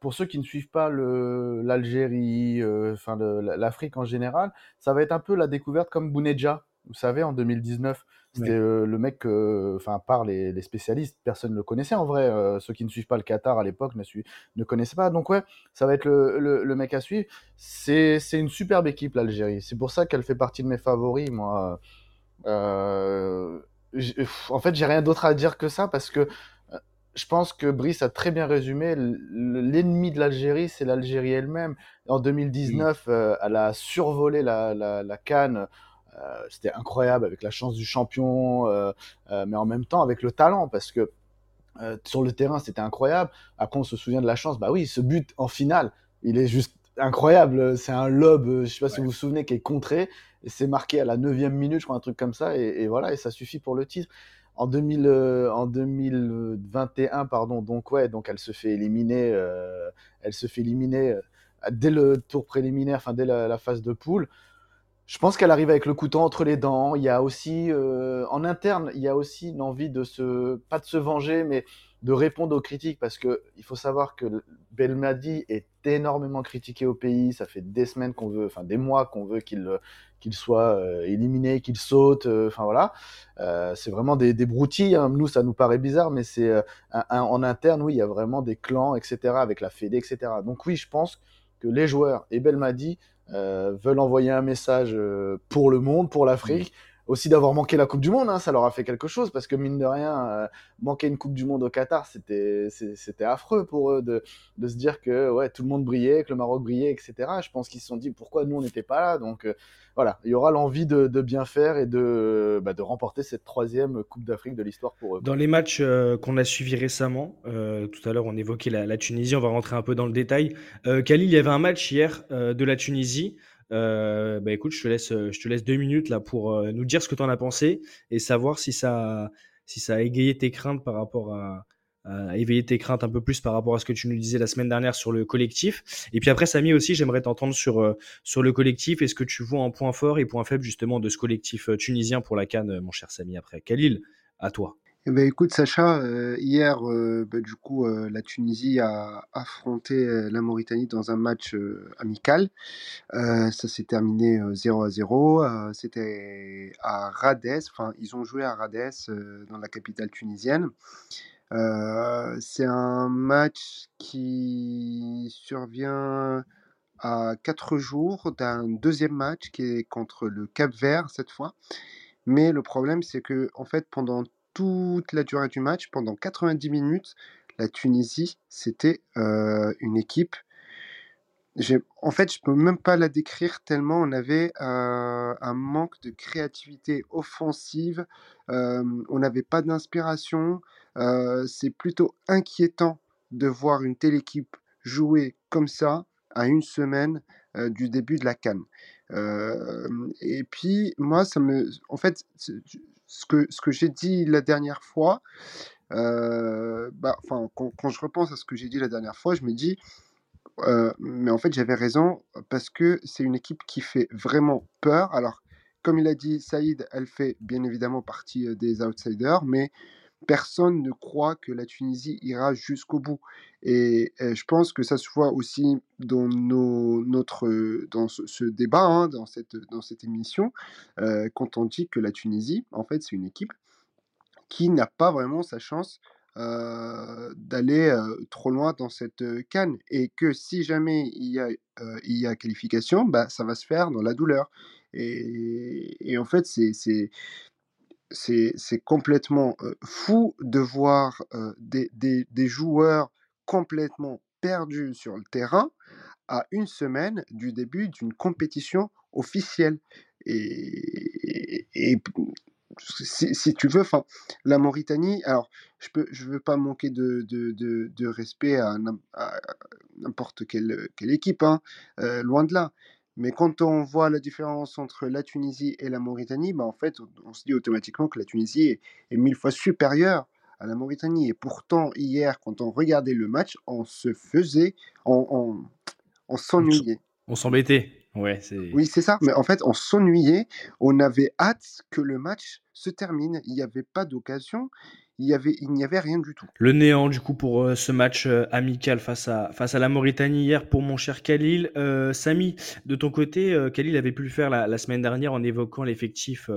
pour ceux qui ne suivent pas l'Algérie, enfin l'Afrique en général, ça va être un peu la découverte comme Bounedja. Vous savez, en 2019, c'était euh, le mec, enfin, par les, les spécialistes, personne ne le connaissait en vrai. euh, ceux qui ne suivent pas le Qatar à l'époque ne, ne connaissaient pas. Donc, ouais, ça va être le, le- le mec à suivre. C'est une superbe équipe, l'Algérie. C'est pour ça qu'elle fait partie de mes favoris, moi. Euh, en fait, j'ai rien d'autre à dire que ça parce que je pense que Brice a très bien résumé. L'ennemi de l'Algérie, c'est l'Algérie elle-même. En 2019, euh, elle a survolé la, la, la Cannes. Euh, C'était incroyable avec la chance du champion, euh, euh, mais en même temps avec le talent parce que sur le terrain, c'était incroyable. Après, on se souvient de la chance. Bah oui, ce but en finale, il est juste incroyable. C'est un lob, je sais pas si vous vous souvenez, qui est contré. C'est marqué à la 9 minute, je crois, un truc comme ça. Et, et voilà, et ça suffit pour le titre. En, 2000, euh, en 2021, pardon, donc ouais, donc elle se fait éliminer, euh, elle se fait éliminer euh, dès le tour préliminaire, enfin dès la, la phase de poule. Je pense qu'elle arrive avec le couteau entre les dents. Il y a aussi, euh, en interne, il y a aussi une envie de se, pas de se venger, mais de répondre aux critiques, parce que il faut savoir que Belmadi est énormément critiqué au pays. Ça fait des semaines qu'on veut, enfin des mois qu'on veut qu'il soit euh, éliminé, qu'il saute. euh, Enfin voilà, c'est vraiment des, des broutilles. hein. Nous, ça nous paraît bizarre, mais c'est en interne, oui, il y a vraiment des clans, etc., avec la Fédé, etc. Donc oui, je pense que les joueurs et Belmadi veulent envoyer un message euh, pour le monde, pour l'Afrique, aussi d'avoir manqué la Coupe du Monde, hein, ça leur a fait quelque chose parce que mine de rien, euh, manquer une Coupe du Monde au Qatar, c'était affreux pour eux de, de, se dire que ouais tout le monde brillait, que le Maroc brillait, etc. Je pense qu'ils se sont dit pourquoi nous on n'était pas là? Donc euh, voilà, il y aura l'envie de, de, bien faire et de, bah, de remporter cette troisième Coupe d'Afrique de l'histoire pour eux. Dans les matchs euh, qu'on a suivis récemment, tout à l'heure on évoquait la, la, Tunisie, on va rentrer un peu dans le détail. Khalil, il y avait un match hier de la Tunisie. Euh, bah écoute, je te laisse, je te laisse deux minutes là pour euh, nous dire ce que tu en as pensé et savoir si ça, si ça a égayé tes craintes par rapport à, à éveiller tes craintes un peu plus par rapport à ce que tu nous disais la semaine dernière sur le collectif. Et puis après, Samy aussi, j'aimerais t'entendre sur, euh, sur le collectif et ce que tu vois en point fort et point faible justement de ce collectif tunisien pour la Cannes, mon cher Samy. Après, Khalil, à toi. Eh ben, écoute Sacha, euh, hier, euh, bah, du coup, euh, la Tunisie a affronté la Mauritanie dans un match amical. ça s'est terminé 0 à 0. C'était à Rades, enfin, ils ont joué à Rades, dans la capitale tunisienne. c'est un match qui survient à quatre jours d'un deuxième match qui est contre le Cap Vert cette fois. Mais le problème, c'est que en fait, pendant toute la durée du match, pendant 90 minutes, la Tunisie, c'était une équipe. En fait, je peux même pas la décrire tellement on avait un manque de créativité offensive. on n'avait pas d'inspiration. c'est plutôt inquiétant de voir une telle équipe jouer comme ça à une semaine du début de la canne. et puis moi, ça me, en fait, ce que, ce que j'ai dit la dernière fois, euh, bah, quand, quand, je repense à ce que j'ai dit la dernière fois, je me dis, euh, mais en fait j'avais raison, parce que c'est une équipe qui fait vraiment peur. Alors, comme il a dit Saïd, elle fait bien évidemment partie euh, des outsiders, mais personne ne croit que la Tunisie ira jusqu'au bout. Et, je pense que ça se voit aussi dans, notre, dans ce, débat, hein, dans, cette, dans cette émission, quand on dit que la Tunisie, en fait, c'est une équipe qui n'a pas vraiment sa chance d'aller trop loin dans cette canne. Et que si jamais il y a, il y a qualification, bah, ça va se faire dans la douleur. Et, et en fait, c'est c'est complètement fou de voir des, joueurs complètement perdus sur le terrain à une semaine du début d'une compétition officielle. Et, si, tu veux, la Mauritanie, alors je ne veux pas manquer de, respect à, n'importe quelle, quelle, équipe, hein, loin de là. Mais quand on voit la différence entre la Tunisie et la Mauritanie, bah en fait, on, se dit automatiquement que la Tunisie est, mille fois supérieure à la Mauritanie. Et pourtant, hier, quand on regardait le match, on se faisait, on, on, s'ennuyait. On s'embêtait. Ouais, oui, c'est ça. Mais en fait, on s'ennuyait. On avait hâte que le match se termine. Il n'y avait pas d'occasion il n'y avait, rien du tout. Le néant, du coup, pour euh, ce match euh, amical face à, face à la Mauritanie hier pour mon cher Khalil. Euh, Samy, de ton côté, Khalil avait pu le faire la, semaine dernière en évoquant l'effectif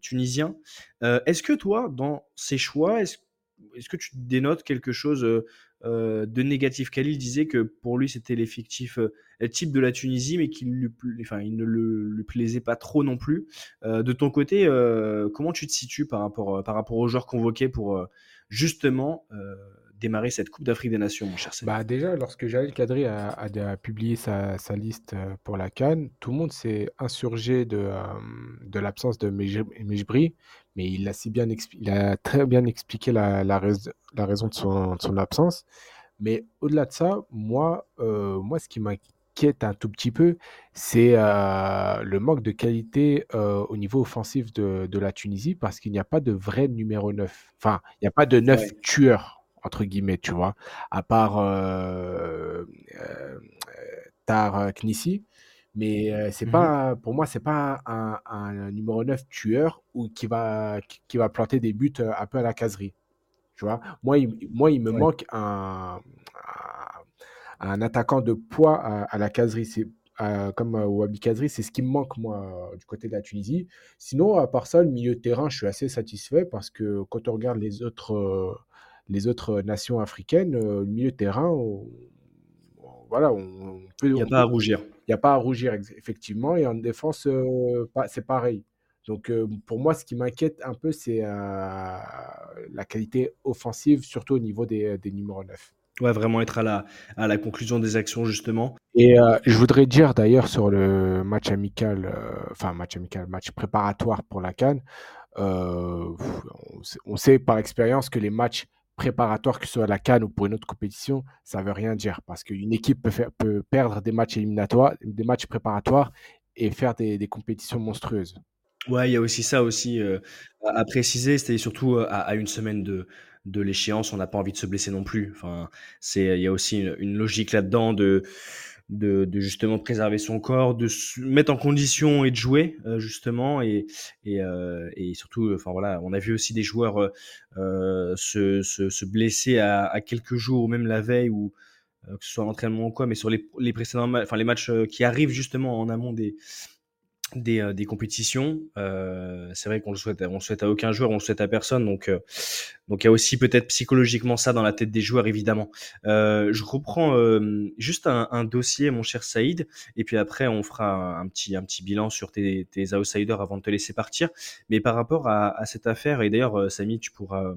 tunisien. est-ce que toi, dans ces choix, est-ce, est-ce que tu dénotes quelque chose euh, de négatif. Khalil disait que pour lui, c'était l'effectif euh, type de la Tunisie, mais qu'il ne le, lui plaisait pas trop non plus. Euh, de ton côté, comment tu te situes par rapport, par rapport aux joueurs convoqués pour justement démarrer cette Coupe d'Afrique des Nations, mon cher bah Déjà, lorsque Jalil Kadri a, a, publié sa, sa, liste pour la Cannes, tout le monde s'est insurgé de, de l'absence de Mejbri, mais il a, si bien il a très bien expliqué la, la, la raison de son, de son, absence. Mais au-delà de ça, moi, euh, moi ce qui m'inquiète un tout petit peu, c'est euh, le manque de qualité euh, au niveau offensif de, de la Tunisie parce qu'il n'y a pas de vrai numéro 9. Enfin, il n'y a pas de 9 tueurs, entre guillemets, tu vois, à part Tar Knissi. Mais c'est mmh pas, pour moi, c'est pas un, numéro 9 tueur ou qui va, qui, va planter des buts un peu à la caserie. Tu vois moi, il, moi, il me manque un, un, attaquant de poids à, la caserie. C'est, comme Wabi Kazri, c'est ce qui me manque, moi, du côté de la Tunisie. Sinon, à part ça, le milieu de terrain, je suis assez satisfait parce que quand on regarde les autres, les autres nations africaines, le milieu de terrain, voilà, Il n'y a pas à rougir. Il n'y a pas à rougir, effectivement. Et en défense, c'est pareil. Donc pour moi, ce qui m'inquiète un peu, c'est la qualité offensive, surtout au niveau des, des numéros 9. Ouais, vraiment être à la, à la conclusion des actions, justement. Et je voudrais dire d'ailleurs sur le match amical, enfin match amical, match préparatoire pour la Cannes, on, sait, par expérience que les matchs préparatoires, que ce soit à la Cannes ou pour une autre compétition, ça veut rien dire parce qu'une équipe peut, faire, perdre des matchs éliminatoires, des matchs préparatoires et faire des, compétitions monstrueuses. Ouais, il y a aussi ça aussi à, préciser, c'était surtout à, une semaine de, de l'échéance, on n'a pas envie de se blesser non plus. Enfin, c'est il y a aussi une, logique là-dedans de, de, justement préserver son corps, de se mettre en condition et de jouer justement et et, et surtout, enfin voilà, on a vu aussi des joueurs se, se, blesser à, quelques jours ou même la veille ou que ce soit l'entraînement ou quoi, mais sur les, les précédents, enfin les matchs qui arrivent justement en amont des des, euh, des compétitions. Euh, c'est vrai qu'on le souhaite, on souhaite à aucun joueur, on le souhaite à personne. Donc, euh, donc il y a aussi peut-être psychologiquement ça dans la tête des joueurs, évidemment. je reprends juste un, dossier, mon cher Saïd, et puis après on fera un, petit, un petit bilan sur tes, tes, outsiders avant de te laisser partir. Mais par rapport à, à cette affaire, et d'ailleurs, Samy, tu pourras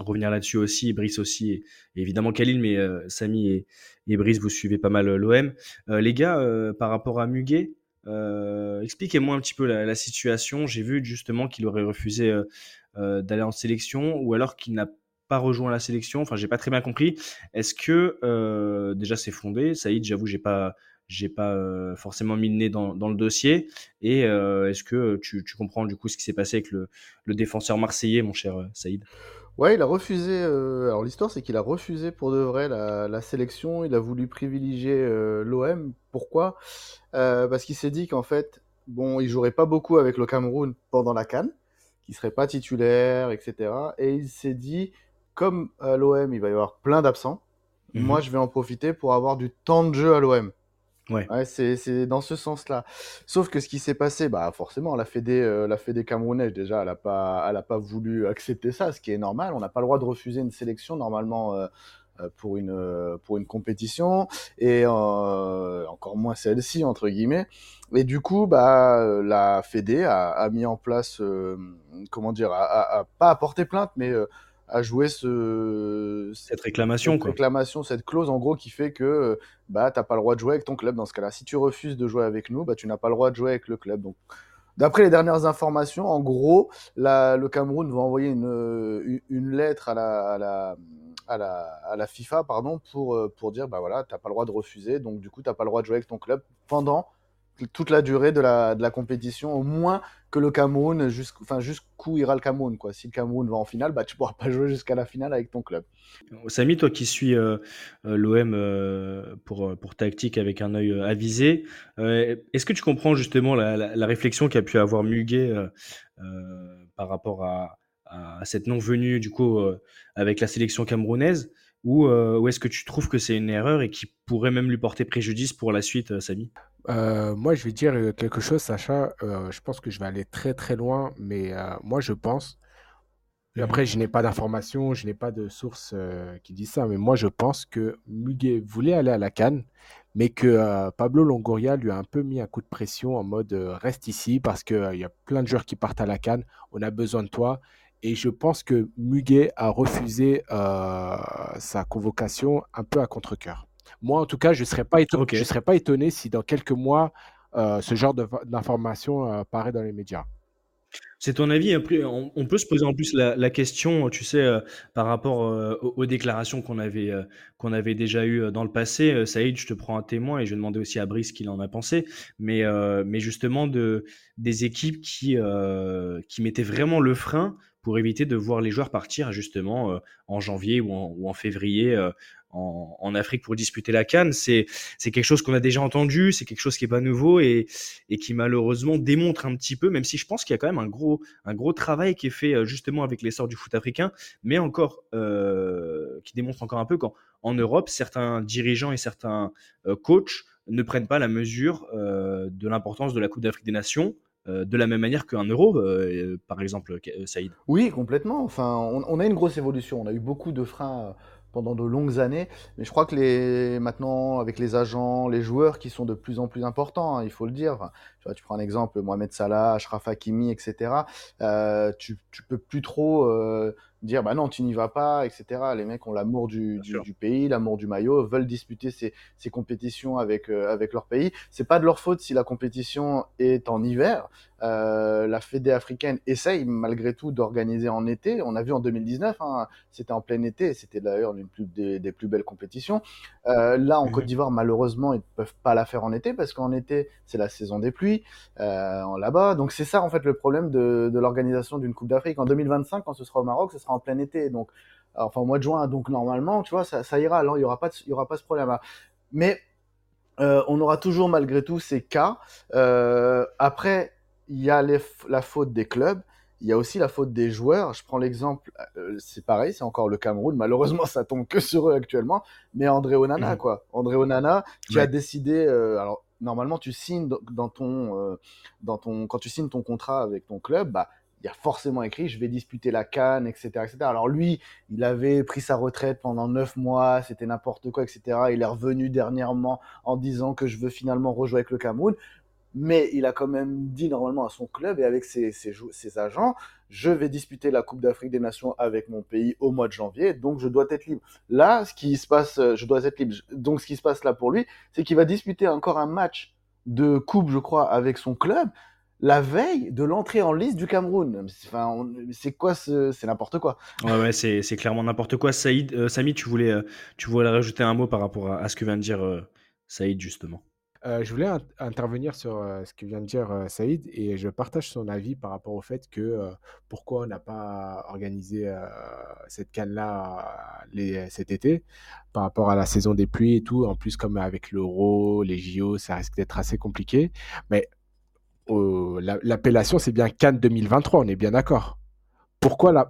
revenir là-dessus aussi, et Brice aussi, et, évidemment Khalil, mais Samy et, et, Brice, vous suivez pas mal l'OM. les gars, par rapport à Muguet, euh, expliquez-moi un petit peu la, situation. J'ai vu justement qu'il aurait refusé euh, euh, d'aller en sélection ou alors qu'il n'a pas rejoint la sélection. Enfin, j'ai pas très bien compris. Est-ce que déjà c'est fondé? Saïd, j'avoue, j'ai pas j'ai pas forcément mis le nez dans, le dossier. Et est-ce que tu, comprends du coup ce qui s'est passé avec le, le, défenseur marseillais, mon cher Saïd? Ouais, il a refusé. Euh, alors l'histoire, c'est qu'il a refusé pour de vrai la, sélection. Il a voulu privilégier euh, l'OM. Pourquoi? Euh, Parce qu'il s'est dit qu'en fait, bon, il jouerait pas beaucoup avec le Cameroun pendant la Cannes, qu'il serait pas titulaire, etc. Et il s'est dit, comme à l'OM, il va y avoir plein d'absents, mhm. moi, je vais en profiter pour avoir du temps de jeu à l'OM. Ouais. c'est dans ce sens-là. Sauf que ce qui s'est passé, bah forcément, la Fédé, euh, la Fédé camerounaise, déjà, elle n'a pas, elle a pas voulu accepter ça, ce qui est normal. On n'a pas le droit de refuser une sélection, normalement, euh, euh, pour, une, pour une compétition, et encore moins celle-ci, entre guillemets. Et du coup, bah, la Fédé a, a mis en place, comment dire, a, a, pas apporté plainte, mais à jouer ce, cette réclamation, cette quoi. réclamation, cette clause en gros qui fait que bah t'as pas le droit de jouer avec ton club dans ce cas-là. Si tu refuses de jouer avec nous, bah tu n'as pas le droit de jouer avec le club. Donc D'après les dernières informations, en gros, la, le Cameroun va envoyer une, une lettre à la, à la, à la, à la FIFA pardon, pour, pour dire bah voilà, tu n'as pas le droit de refuser, donc du coup, tu n'as pas le droit de jouer avec ton club pendant toute la durée de la, de la compétition, au moins que le Cameroun, jusqu'où enfin, jusqu'où ira le Cameroun. Quoi. Si le Cameroun va en finale, bah, tu pourras pas jouer jusqu'à la finale avec ton club. Samy, toi qui suis euh, euh, l'OM euh, pour, tactique avec un œil avisé, est-ce que tu comprends justement la, réflexion qu'a pu avoir Muguet par rapport à, cette non-venue du coup avec la sélection camerounaise? Ou, ou est-ce que tu trouves que c'est une erreur et qui pourrait même lui porter préjudice pour la suite, Samy? Euh, moi, je vais dire euh, quelque chose, Sacha. Euh, je pense que je vais aller très très loin, mais moi, je pense. Et après, je n'ai pas d'informations, je n'ai pas de source qui dit ça, mais moi, je pense que Muguet voulait aller à la Cannes, mais que Pablo Longoria lui a un peu mis un coup de pression en mode reste ici parce qu'il y a plein de joueurs qui partent à la Cannes, on a besoin de toi. Et je pense que Muguet a refusé sa convocation un peu à contre-coeur. Moi, en tout cas, je ne serais, pas étonné, je serais pas étonné si dans quelques mois, euh, ce genre d'information euh, apparaît dans les médias. C'est ton avis. Après, on, peut se poser en plus la, question, tu sais, euh, par rapport aux, déclarations qu'on avait, qu'on avait déjà eues dans le passé. Saïd, je te prends un témoin et je vais demander aussi à Brice ce qu'il en a pensé. Mais, mais justement, de, des équipes qui, qui mettaient vraiment le frein pour éviter de voir les joueurs partir justement en janvier ou en, février en, Afrique pour disputer la Cannes. C'est quelque chose qu'on a déjà entendu, c'est quelque chose qui est pas nouveau et, et, qui malheureusement démontre un petit peu, même si je pense qu'il y a quand même un gros, un gros travail qui est fait euh, justement avec l'essor du foot africain, mais encore euh, qui démontre encore un peu qu'en en Europe, certains dirigeants et certains euh, coachs ne prennent pas la mesure de l'importance de la Coupe d'Afrique des Nations. De la même manière qu'un euro, par exemple, Saïd Oui, complètement. Enfin, on, a une grosse évolution. On a eu beaucoup de freins pendant de longues années. Mais je crois que les, maintenant, avec les agents, les joueurs qui sont de plus en plus importants, hein, il faut le dire. Tu, vois, tu prends un exemple, Mohamed Salah, Ashraf Hakimi, etc. Euh, tu, tu peux plus trop euh, dire bah non tu n'y vas pas etc les mecs ont l'amour du, du, du, pays l'amour du maillot veulent disputer ces, ces compétitions avec euh, avec leur pays. C'est pas de leur faute si la compétition est en hiver. La Fédé africaine essaye malgré tout d'organiser en été. On a vu en 2019 hein, c'était en plein été. C'était d'ailleurs l'une des, des, plus belles compétitions. Là en mmh. Côte d'Ivoire malheureusement ils peuvent pas la faire en été parce qu'en été c'est la saison des pluies euh, là-bas donc c'est ça en fait le problème de, de l'organisation d'une Coupe d'Afrique en 2025 quand ce sera au Maroc ce sera en plein été, donc enfin au mois de juin. Donc normalement, tu vois, ça, ça ira. Alors il y aura pas, il y aura pas ce problème-là. Mais euh, on aura toujours malgré tout ces cas. Euh, après, il y a les, la faute des clubs. Il y a aussi la faute des joueurs. Je prends l'exemple, euh, c'est pareil, c'est encore le Cameroun. Malheureusement, ça tombe que sur eux actuellement. Mais André Onana, mmh. quoi. André Onana, qui ouais. a décidé. Euh, alors, normalement, tu signes dans ton, euh, dans ton, quand tu signes ton contrat avec ton club, bah, il y a forcément écrit je vais disputer la canne, etc., etc. Alors lui, il avait pris sa retraite pendant neuf mois, c'était n'importe quoi, etc. Il est revenu dernièrement en disant que je veux finalement rejouer avec le Cameroun. Mais il a quand même dit normalement à son club et avec ses, ses, ses agents, je vais disputer la Coupe d'Afrique des Nations avec mon pays au mois de janvier, donc je dois être libre. Là, ce qui se passe, je dois être libre. Donc ce qui se passe là pour lui, c'est qu'il va disputer encore un match de coupe, je crois, avec son club la veille de l'entrée en liste du Cameroun. Enfin, c'est quoi ce... C'est n'importe quoi. Ouais, ouais, c'est, clairement n'importe quoi. Saïd, euh, Samy, tu voulais, euh, tu voulais rajouter un mot par rapport à, à ce que vient de dire euh, Saïd, justement. Euh, je voulais intervenir sur euh, ce que vient de dire euh, Saïd et je partage son avis par rapport au fait que pourquoi on n'a pas organisé cette canne-là cet été par rapport à la saison des pluies et tout. En plus, comme avec l'Euro, les JO, ça risque d'être assez compliqué. Mais euh, l'appellation, c'est bien Cannes 2023, on est bien d'accord. Pourquoi,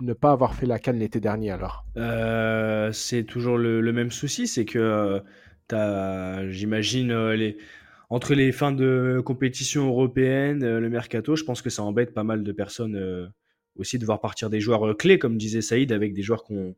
ne pas avoir fait la Cannes l'été dernier alors? Euh, C'est toujours le, même souci, c'est que euh, j'imagine, euh, entre les fins de compétition européenne, euh, le mercato, je pense que ça embête pas mal de personnes euh, aussi de voir partir des joueurs clés, comme disait Saïd, avec des joueurs qu'on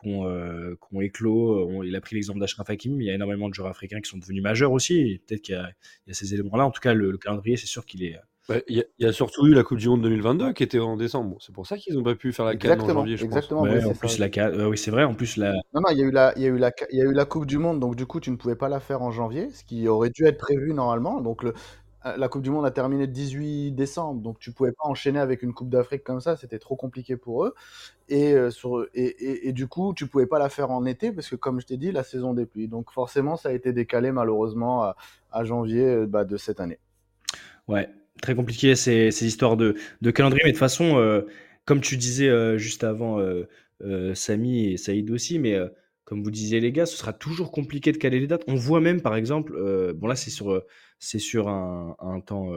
qui ont, euh, ont éclos. Il a pris l'exemple d'Ashraf Hakimi, mais il y a énormément de joueurs africains qui sont devenus majeurs aussi. Peut-être qu'il y, a ces éléments-là. En tout cas, le calendrier, c'est sûr qu'il est. Il ouais, y, y, a surtout eu la Coupe du Monde 2022 qui était en décembre. C'est pour ça qu'ils n'ont pas pu faire la CAN en janvier, je exactement, pense. Ouais, en plus, ça. la CAN, euh, oui, c'est vrai. En plus, la. Non, non, il y a eu la, il y a eu la, il y a eu la Coupe du Monde, donc du coup, tu ne pouvais pas la faire en janvier, ce qui aurait dû être prévu normalement. Donc le, la Coupe du Monde a terminé le 18 décembre, donc tu pouvais pas enchaîner avec une Coupe d'Afrique comme ça, c'était trop compliqué pour eux. Et, euh, sur, et, et, et, du coup, tu pouvais pas la faire en été parce que, comme je t'ai dit, la saison des pluies. Donc forcément, ça a été décalé malheureusement à, à janvier euh, bah, de cette année. Ouais, très compliqué ces, histoires de, calendrier, mais de toute façon, euh, comme tu disais euh, juste avant, euh, Samy et Saïd aussi, mais comme vous disiez les gars, ce sera toujours compliqué de caler les dates. On voit même par exemple, bon là c'est sur un, temps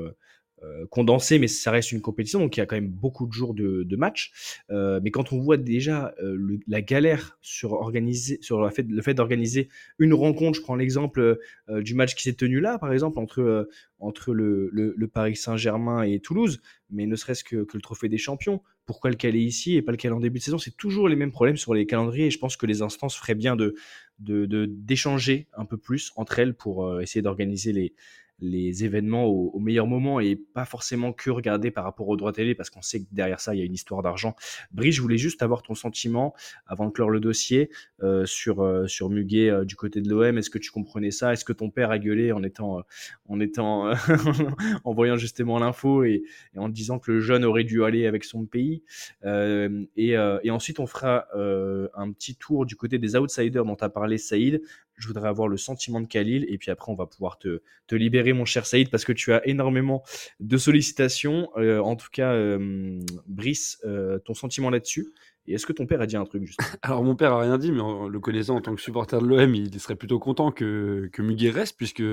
condensé, mais ça reste une compétition, donc il y a quand même beaucoup de jours de, de match. Euh, mais quand on voit déjà le, la galère sur, organiser, sur le fait, le fait d'organiser une rencontre, je prends l'exemple du match qui s'est tenu là, par exemple, entre, entre le, Paris Saint-Germain et Toulouse, mais ne serait-ce que, le trophée des champions. Pourquoi le caler ici et pas le caler en début de saison? C'est toujours les mêmes problèmes sur les calendriers et je pense que les instances feraient bien de d'échanger un peu plus entre elles pour essayer d'organiser les, les événements au, meilleur moment et pas forcément que regarder par rapport aux droits télé parce qu'on sait que derrière ça il y a une histoire d'argent. Brice, je voulais juste avoir ton sentiment avant de clore le dossier euh, sur euh, sur Muguet euh, du côté de l'OM. Est-ce que tu comprenais ça? Est-ce que ton père a gueulé en étant en étant en voyant justement l'info et, en disant que le jeune aurait dû aller avec son pays? Et, et, ensuite on fera un petit tour du côté des outsiders dont a parlé Saïd je voudrais avoir le sentiment de Khalil et puis après on va pouvoir te, libérer mon cher Saïd parce que tu as énormément de sollicitations. Euh, en tout cas, euh, Brice, euh, ton sentiment là-dessus et est-ce que ton père a dit un truc Alors mon père a rien dit, mais en le connaissant en tant que supporter de l'OM, il serait plutôt content que, que Muguet reste, puisque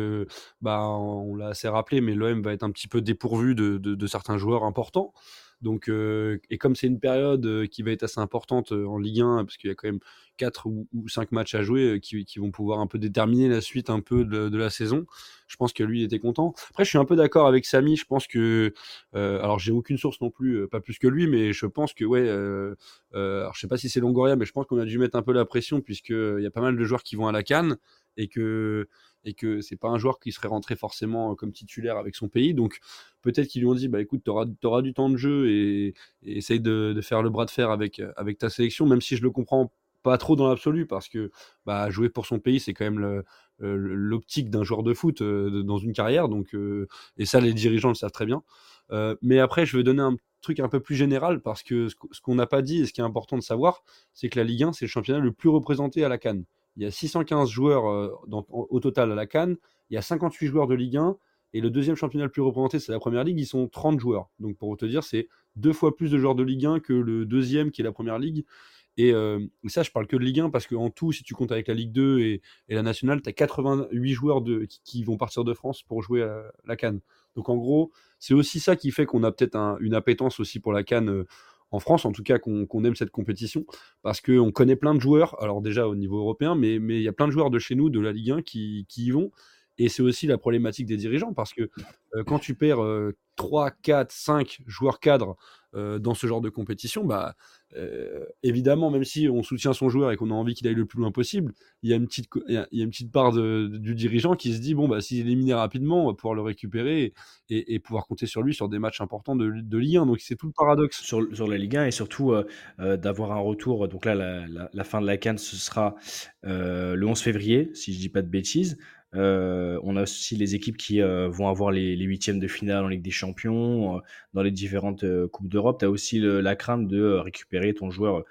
bah, on l'a assez rappelé, mais l'OM va être un petit peu dépourvu de certains joueurs importants. Donc, euh, et comme c'est une période euh, qui va être assez importante euh, en Ligue 1, parce qu'il y a quand même 4 ou, ou 5 matchs à jouer euh, qui, qui vont pouvoir un peu déterminer la suite un peu de, de la saison, je pense que lui était content. Après, je suis un peu d'accord avec Samy. Je pense que, euh, alors j'ai aucune source non plus, pas plus que lui, mais je pense que ouais. Euh, alors je sais pas si c'est Longoria, mais je pense qu'on a dû mettre un peu la pression puisque il y a pas mal de joueurs qui vont à la Cannes et que et que c'est pas un joueur qui serait rentré forcément comme titulaire avec son pays. Donc peut-être qu'ils lui ont dit bah écoute, tu auras, du temps de jeu et, essaye de, de, faire le bras de fer avec, avec ta sélection, même si je le comprends pas trop dans l'absolu parce que bah, jouer pour son pays c'est quand même le, l'optique d'un joueur de foot euh, dans une carrière. Donc euh, et ça les dirigeants le savent très bien. Euh, mais après je vais donner un truc un peu plus général parce que ce qu'on n'a pas dit et ce qui est important de savoir c'est que la Ligue 1 c'est le championnat le plus représenté à la Cannes il y a 615 joueurs dans, au total à la Cannes il y a 58 joueurs de Ligue 1 et le deuxième championnat le plus représenté, c'est la première ligue, ils sont 30 joueurs. Donc pour te dire, c'est deux fois plus de joueurs de Ligue 1 que le deuxième qui est la première ligue. Et, euh, ça, je parle que de Ligue 1 parce qu'en tout, si tu comptes avec la Ligue 2 et, la nationale, tu as 88 joueurs qui, vont partir de France pour jouer à la Cannes. Donc en gros, c'est aussi ça qui fait qu'on a peut-être un, une appétence aussi pour la Cannes euh, en France, en tout cas qu'on qu aime cette compétition, parce qu'on connaît plein de joueurs, alors déjà au niveau européen, mais il y a plein de joueurs de chez nous, de la Ligue 1, qui, y vont. Et c'est aussi la problématique des dirigeants, parce que euh, quand tu perds euh, 3, 4, 5 joueurs cadres euh, dans ce genre de compétition, bah, euh, évidemment, même si on soutient son joueur et qu'on a envie qu'il aille le plus loin possible, il y a une petite, il y a, une petite part de, du dirigeant qui se dit bon, bah, s'il est éliminé rapidement, on va pouvoir le récupérer et, pouvoir compter sur lui sur des matchs importants de, de Ligue 1. Donc c'est tout le paradoxe. Sur, sur la Ligue 1 et surtout euh, d'avoir un retour. Donc là, la, la, fin de la Cannes, ce sera le 11 février, si je dis pas de bêtises. Euh, on a aussi les équipes qui euh, vont avoir les, les, huitièmes de finale en Ligue des Champions, euh, dans les différentes coupes d'Europe. Tu as aussi le, la crainte de récupérer ton joueur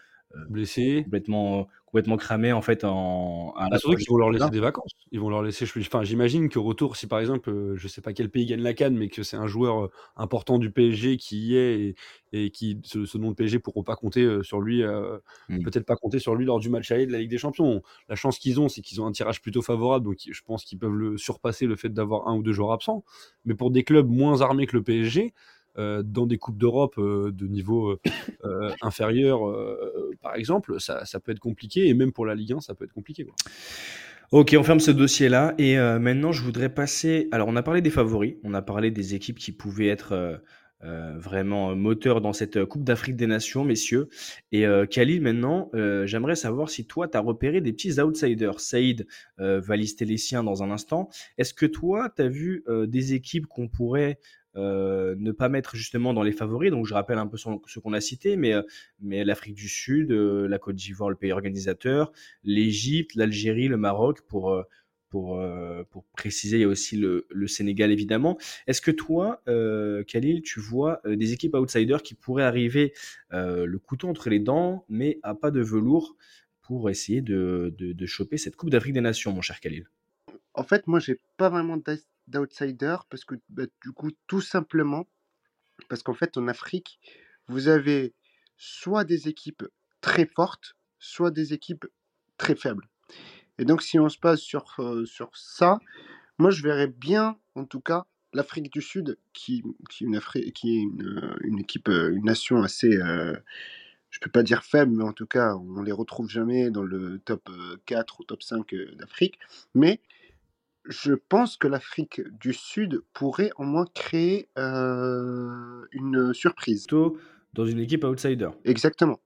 blessé, complètement complètement cramé en fait en à la surtout qu'ils vont leur laisser des vacances. Ils vont leur laisser enfin j'imagine que retour si par exemple je sais pas quel pays gagne la canne mais que c'est un joueur important du PSG qui y est et, et qui ce, ce nom de PSG pourront pas compter sur lui euh, mmh. peut-être pas compter sur lui lors du match aller de la Ligue des Champions. La chance qu'ils ont c'est qu'ils ont un tirage plutôt favorable donc je pense qu'ils peuvent le surpasser le fait d'avoir un ou deux joueurs absents. Mais pour des clubs moins armés que le PSG euh, dans des coupes d'Europe euh, de niveau euh, inférieur, par exemple, ça, ça, peut être compliqué. Et même pour la Ligue 1, ça peut être compliqué. Ok, on ferme ce dossier-là. Et maintenant, je voudrais passer. Alors, on a parlé des favoris, on a parlé des équipes qui pouvaient être. Euh, vraiment moteur dans cette Coupe d'Afrique des Nations, messieurs. Et euh, Khalil, maintenant, euh, j'aimerais savoir si toi, tu as repéré des petits outsiders. Saïd va lister les siens dans un instant. Est-ce que toi, tu as vu des équipes qu'on pourrait euh, ne pas mettre justement dans les favoris. Donc je rappelle un peu ce qu'on a cité, mais, mais l'Afrique du Sud, euh, la Côte d'Ivoire, le pays organisateur, l'Égypte, l'Algérie, le Maroc, pour, préciser, il y a aussi le, Sénégal évidemment. Est-ce que toi, euh, Khalil, tu vois des équipes outsiders qui pourraient arriver le couteau entre les dents, mais à pas de velours pour essayer de choper cette Coupe d'Afrique des Nations, mon cher Khalil? En fait, moi, j'ai pas vraiment d'outsider parce que bah, du coup, tout simplement, parce qu'en fait, en Afrique, vous avez soit des équipes très fortes, soit des équipes très faibles. Et donc, si on se passe sur, sur ça, moi, je verrais bien, en tout cas, l'Afrique du Sud, qui, qui, une qui est une, une, équipe, une nation assez, je peux pas dire faible, mais en tout cas, on les retrouve jamais dans le top 4 ou top 5 d'Afrique. Mais je pense que l'Afrique du Sud pourrait au moins créer euh, une surprise. Plutôt dans une équipe outsider. Exactement.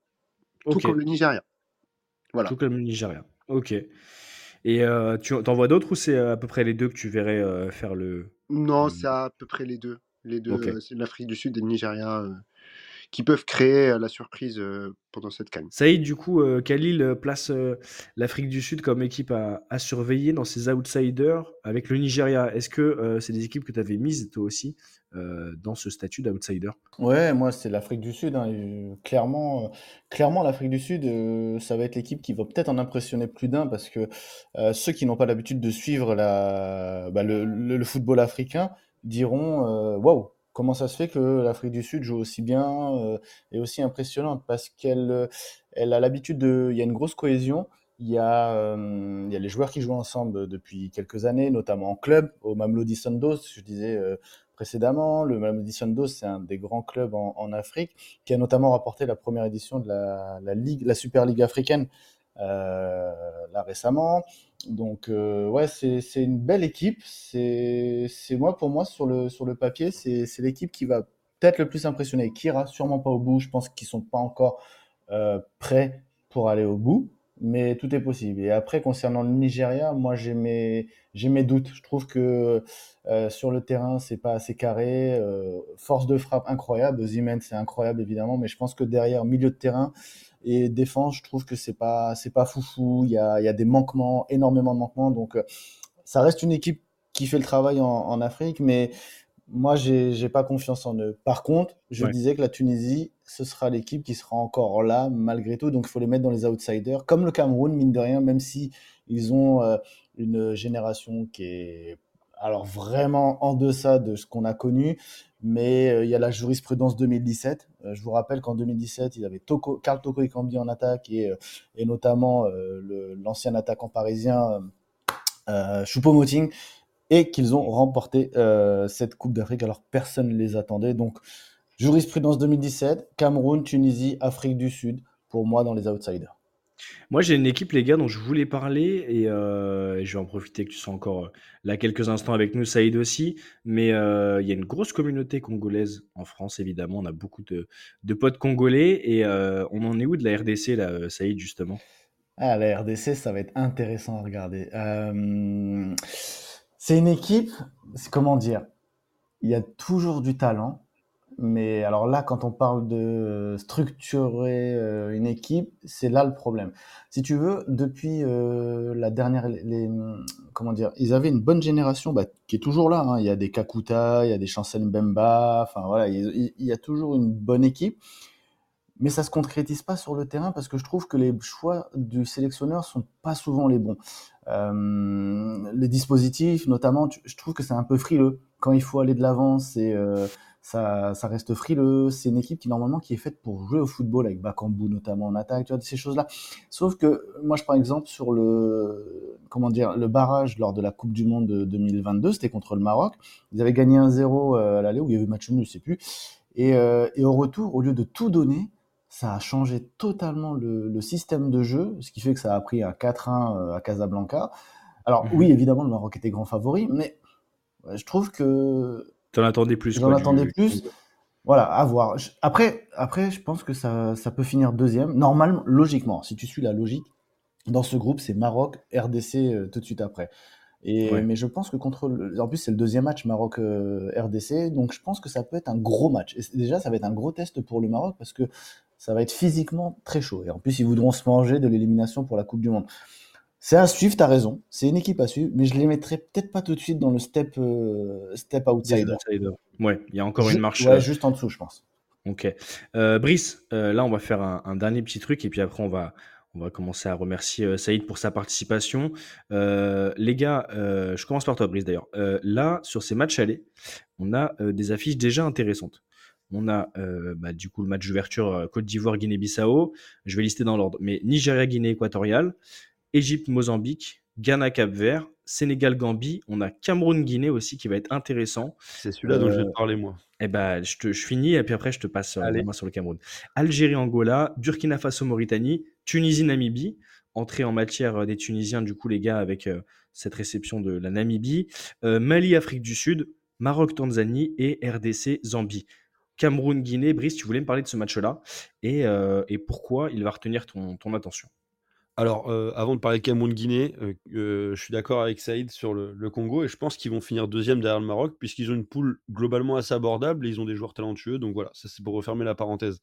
Okay. Tout comme le Nigeria. Voilà. Tout comme le Nigeria. Ok. Et euh, tu en vois d'autres ou c'est à peu près les deux que tu verrais euh, faire le. Non, c'est à peu près les deux. Les deux, okay. c'est l'Afrique du Sud et le Nigeria qui peuvent créer la surprise pendant cette canne. Saïd, du coup, Khalil place l'Afrique du Sud comme équipe à, à, surveiller dans ses outsiders avec le Nigeria? Est-ce que euh, c'est des équipes que tu avais mises toi aussi dans ce statut d'outsider? Ouais, moi c'est l'Afrique du Sud. Hein, clairement, clairement l'Afrique du Sud, ça va être l'équipe qui va peut-être en impressionner plus d'un parce que ceux qui n'ont pas l'habitude de suivre la, bah, le, le, le, football africain diront waouh. Wow, comment ça se fait que l'Afrique du Sud joue aussi bien euh, et aussi impressionnante? Parce qu'elle euh, elle a l'habitude de. Il y a une grosse cohésion. Il y, a, euh, il y a les joueurs qui jouent ensemble depuis quelques années, notamment en club, au Mamelodi Sundowns, je disais précédemment. Le Mamadi Sundowns, c'est un des grands clubs en, Afrique, qui a notamment rapporté la première édition de la, Super Ligue africaine là récemment. Donc euh, ouais, c'est une belle équipe. C'est moi pour moi sur le sur le papier, c'est l'équipe qui va peut-être le plus impressionner. Qui ira sûrement pas au bout. Je pense qu'ils sont pas encore euh, prêts pour aller au bout, mais tout est possible. Et après concernant le Nigeria, moi j'ai mes mes doutes. Je trouve que euh, sur le terrain c'est pas assez carré. Force de frappe incroyable. Zimen c'est incroyable évidemment, mais je pense que derrière milieu de terrain et défense, je trouve que c'est pas c'est pas foufou. Il y a, y a des manquements, énormément de manquements. Donc euh, ça reste une équipe qui fait le travail en, en Afrique, mais moi j'ai j'ai pas confiance en eux. Par contre, je Ouais. disais que la Tunisie, ce sera l'équipe qui sera encore là malgré tout. Donc il faut les mettre dans les outsiders, comme le Cameroun mine de rien, même si ils ont euh, une génération qui est alors vraiment en deçà de ce qu'on a connu. Mais euh, il y a la jurisprudence 2017. Euh, je vous rappelle qu'en 2017, ils avaient Toko, Karl Toko en attaque et, euh, notamment l'ancien attaquant parisien euh, Choupo-Moting et qu'ils ont remporté cette Coupe d'Afrique alors personne ne les attendait. Donc jurisprudence 2017, Cameroun, Tunisie, Afrique du Sud, pour moi dans les outsiders. Moi, j'ai une équipe, les gars, dont je voulais parler et, euh, je vais en profiter que tu sois encore euh, là quelques instants avec nous, Saïd aussi. Mais euh, il y a une grosse communauté congolaise en France, évidemment. On a beaucoup de, potes congolais et on en est où de la RDC, là, Saïd, justement? Ah, la RDC, ça va être intéressant à regarder. C'est une équipe, comment dire, il y a toujours du talent, mais alors là, quand on parle de structurer euh, une équipe, c'est là le problème. Si tu veux, depuis euh, la dernière, comment dire, ils avaient une bonne génération bah, qui est toujours là. hein. Il y a des Kakuta, il y a des Chancel Mbemba, enfin voilà, il, y a toujours une bonne équipe. Mais ça se concrétise pas sur le terrain parce que je trouve que les choix du sélectionneur sont pas souvent les bons. Euh, les dispositifs, notamment, je trouve que c'est un peu frileux. Quand il faut aller de l'avant, c'est ça, ça reste frileux. C'est une équipe qui normalement qui est faite pour jouer au football avec Bakambu notamment en attaque, tu vois ces choses-là. Sauf que moi, je prends exemple sur le comment dire le barrage lors de la Coupe du Monde de 2022, c'était contre le Maroc. Ils avaient gagné 1-0 euh, à l'aller où il y avait match nul, je sais plus. Et, euh, et au retour, au lieu de tout donner, ça a changé totalement le, le système de jeu, ce qui fait que ça a pris un 4-1 euh, à Casablanca. Alors Mhm. oui, évidemment, le Maroc était grand favori, mais je trouve que T'en attendais plus, j'en attendais du plus. Voilà, à voir. Après, après, je pense que ça, ça peut finir deuxième. Normalement, logiquement, si tu suis la logique, dans ce groupe, c'est Maroc, RDC euh, tout de suite après. Et, Ouais. Mais je pense que contre le- en plus c'est le deuxième match Maroc-RDC, donc je pense que ça peut être un gros match. Et déjà, ça va être un gros test pour le Maroc parce que ça va être physiquement très chaud. Et en plus, ils voudront se manger de l'élimination pour la Coupe du Monde. C'est à suivre, t'as raison. C'est une équipe à suivre, mais je les mettrai peut-être pas tout de suite dans le step, euh, step outsider. outsiders. Ouais, il y a encore une marche. ouais, euh, juste en dessous, je pense. Ok. Euh, Brice, euh, là, on va faire un, un dernier petit truc et puis après, on va, on va commencer à remercier Saïd pour sa participation. Les gars, je commence par toi, Brice, d'ailleurs. Là, sur ces matchs allés, on a des affiches déjà intéressantes. On a euh, bah, du coup le match d'ouverture Côte d'Ivoire, Guinée-Bissau. Je vais lister dans l'ordre. Mais Nigeria, Guinée équatoriale, Égypte, Mozambique, Ghana, Cap-Vert, Sénégal, Gambie. On a Cameroun, Guinée aussi qui va être intéressant. C'est celui-là dont je vais Euh, te parler, moi. eh ben, je, te, je finis et puis après, je te passe euh, la main sur le Cameroun. Algérie, Angola, Burkina Faso, Mauritanie, Tunisie, Namibie. Entrée en matière euh, des Tunisiens, du coup, les gars, avec euh, cette réception de la Namibie. Euh, Mali, Afrique du Sud, Maroc, Tanzanie et RDC, Zambie. Cameroun, Guinée, Brice, tu voulais me parler de ce match-là et, euh, et pourquoi il va retenir ton, ton attention? Alors, euh, avant de parler de Cameroun-Guinée, euh, euh, je suis d'accord avec Saïd sur le, Congo et je pense qu'ils vont finir deuxième derrière le Maroc puisqu'ils ont une poule globalement assez abordable et ils ont des joueurs talentueux. Donc voilà, ça c'est pour refermer la parenthèse.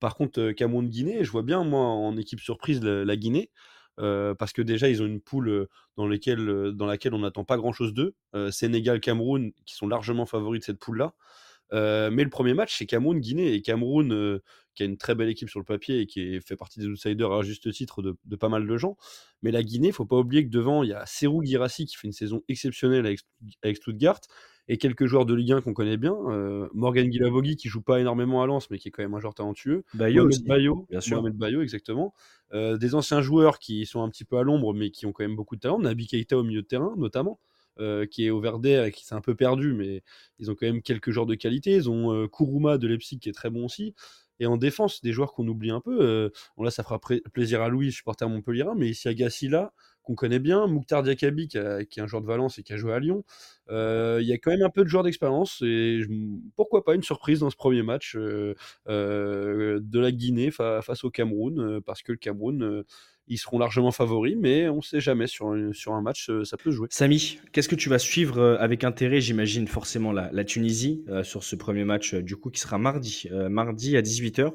Par contre, Cameroun-Guinée, je vois bien moi en équipe surprise la, Guinée parce que déjà ils ont une poule dans, laquelle on n'attend pas grand-chose d'eux. Euh, Sénégal, Cameroun qui sont largement favoris de cette poule-là. Euh, mais le premier match, c'est Cameroun-Guinée. Et Cameroun, euh, qui a une très belle équipe sur le papier et qui est- fait partie des outsiders à juste titre de, de pas mal de gens. Mais la Guinée, faut pas oublier que devant, il y a Serou Girassi qui fait une saison exceptionnelle avec, avec Stuttgart et quelques joueurs de Ligue 1 qu'on connaît bien. Euh, Morgan Guilavogui qui joue pas énormément à Lens, mais qui est quand même un joueur talentueux. Bayo Mohamed Bayo, bien sûr. Mohamed Bayo, exactement. Euh, des anciens joueurs qui sont un petit peu à l'ombre, mais qui ont quand même beaucoup de talent. Nabi Keita au milieu de terrain, notamment. Euh, qui est au Verder et qui s'est un peu perdu, mais ils ont quand même quelques joueurs de qualité. Ils ont euh, Kuruma de Leipzig qui est très bon aussi. Et en défense, des joueurs qu'on oublie un peu. euh, là, ça fera plaisir à Louis, supporter Montpellier, mais ici à Gassila, qu'on connaît bien, Mouktar Diakabi, qui, est un joueur de Valence et qui a joué à Lyon. Il y a quand même un peu de joueurs d'expérience et pourquoi pas une surprise dans ce premier match de la Guinée fa- face au Cameroun, parce que le Cameroun, ils seront largement favoris, mais on ne sait jamais sur, un- sur un match, euh, ça peut se jouer. Samy, qu'est-ce que tu vas suivre euh, avec intérêt, j'imagine forcément la, la Tunisie euh, sur ce premier match du coup qui sera mardi, euh, mardi à 18h.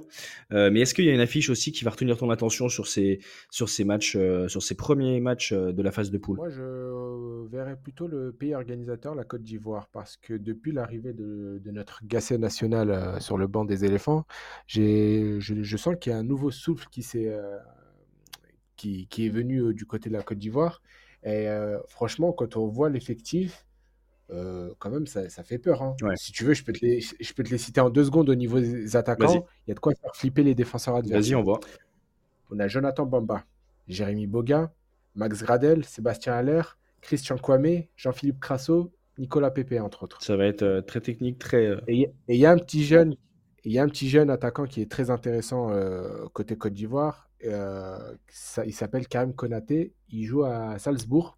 mais est-ce qu'il y a une affiche aussi qui va retenir ton attention sur ces, sur ces matchs, euh, sur ces premiers matchs de la phase de poule? Moi, je verrais plutôt le pays organisateur, la Côte d'Ivoire, parce que depuis l'arrivée de, de notre gacé national sur le banc des éléphants, j'ai, je, je sens qu'il y a un nouveau souffle qui, s'est, euh, qui, qui est venu euh, du côté de la Côte d'Ivoire. Et euh, franchement, quand on voit l'effectif, euh, quand même, ça, ça fait peur. hein. Ouais. Si tu veux, je peux, te les, je peux te les citer en deux secondes au niveau des attaquants. Il y a de quoi faire flipper les défenseurs adverses. Vas-y, on voit. On a Jonathan Bamba, Jérémy Boga, Max Gradel, Sébastien Haller, Christian Kwame, Jean-Philippe Crasso, Nicolas Pepe, entre autres. Ça va être euh, très technique, très. euh, Et il y a un petit jeune, il y a un petit jeune attaquant qui est très intéressant côté Côte d'Ivoire. Euh, il s'appelle Karim Konaté. Il joue à Salzbourg.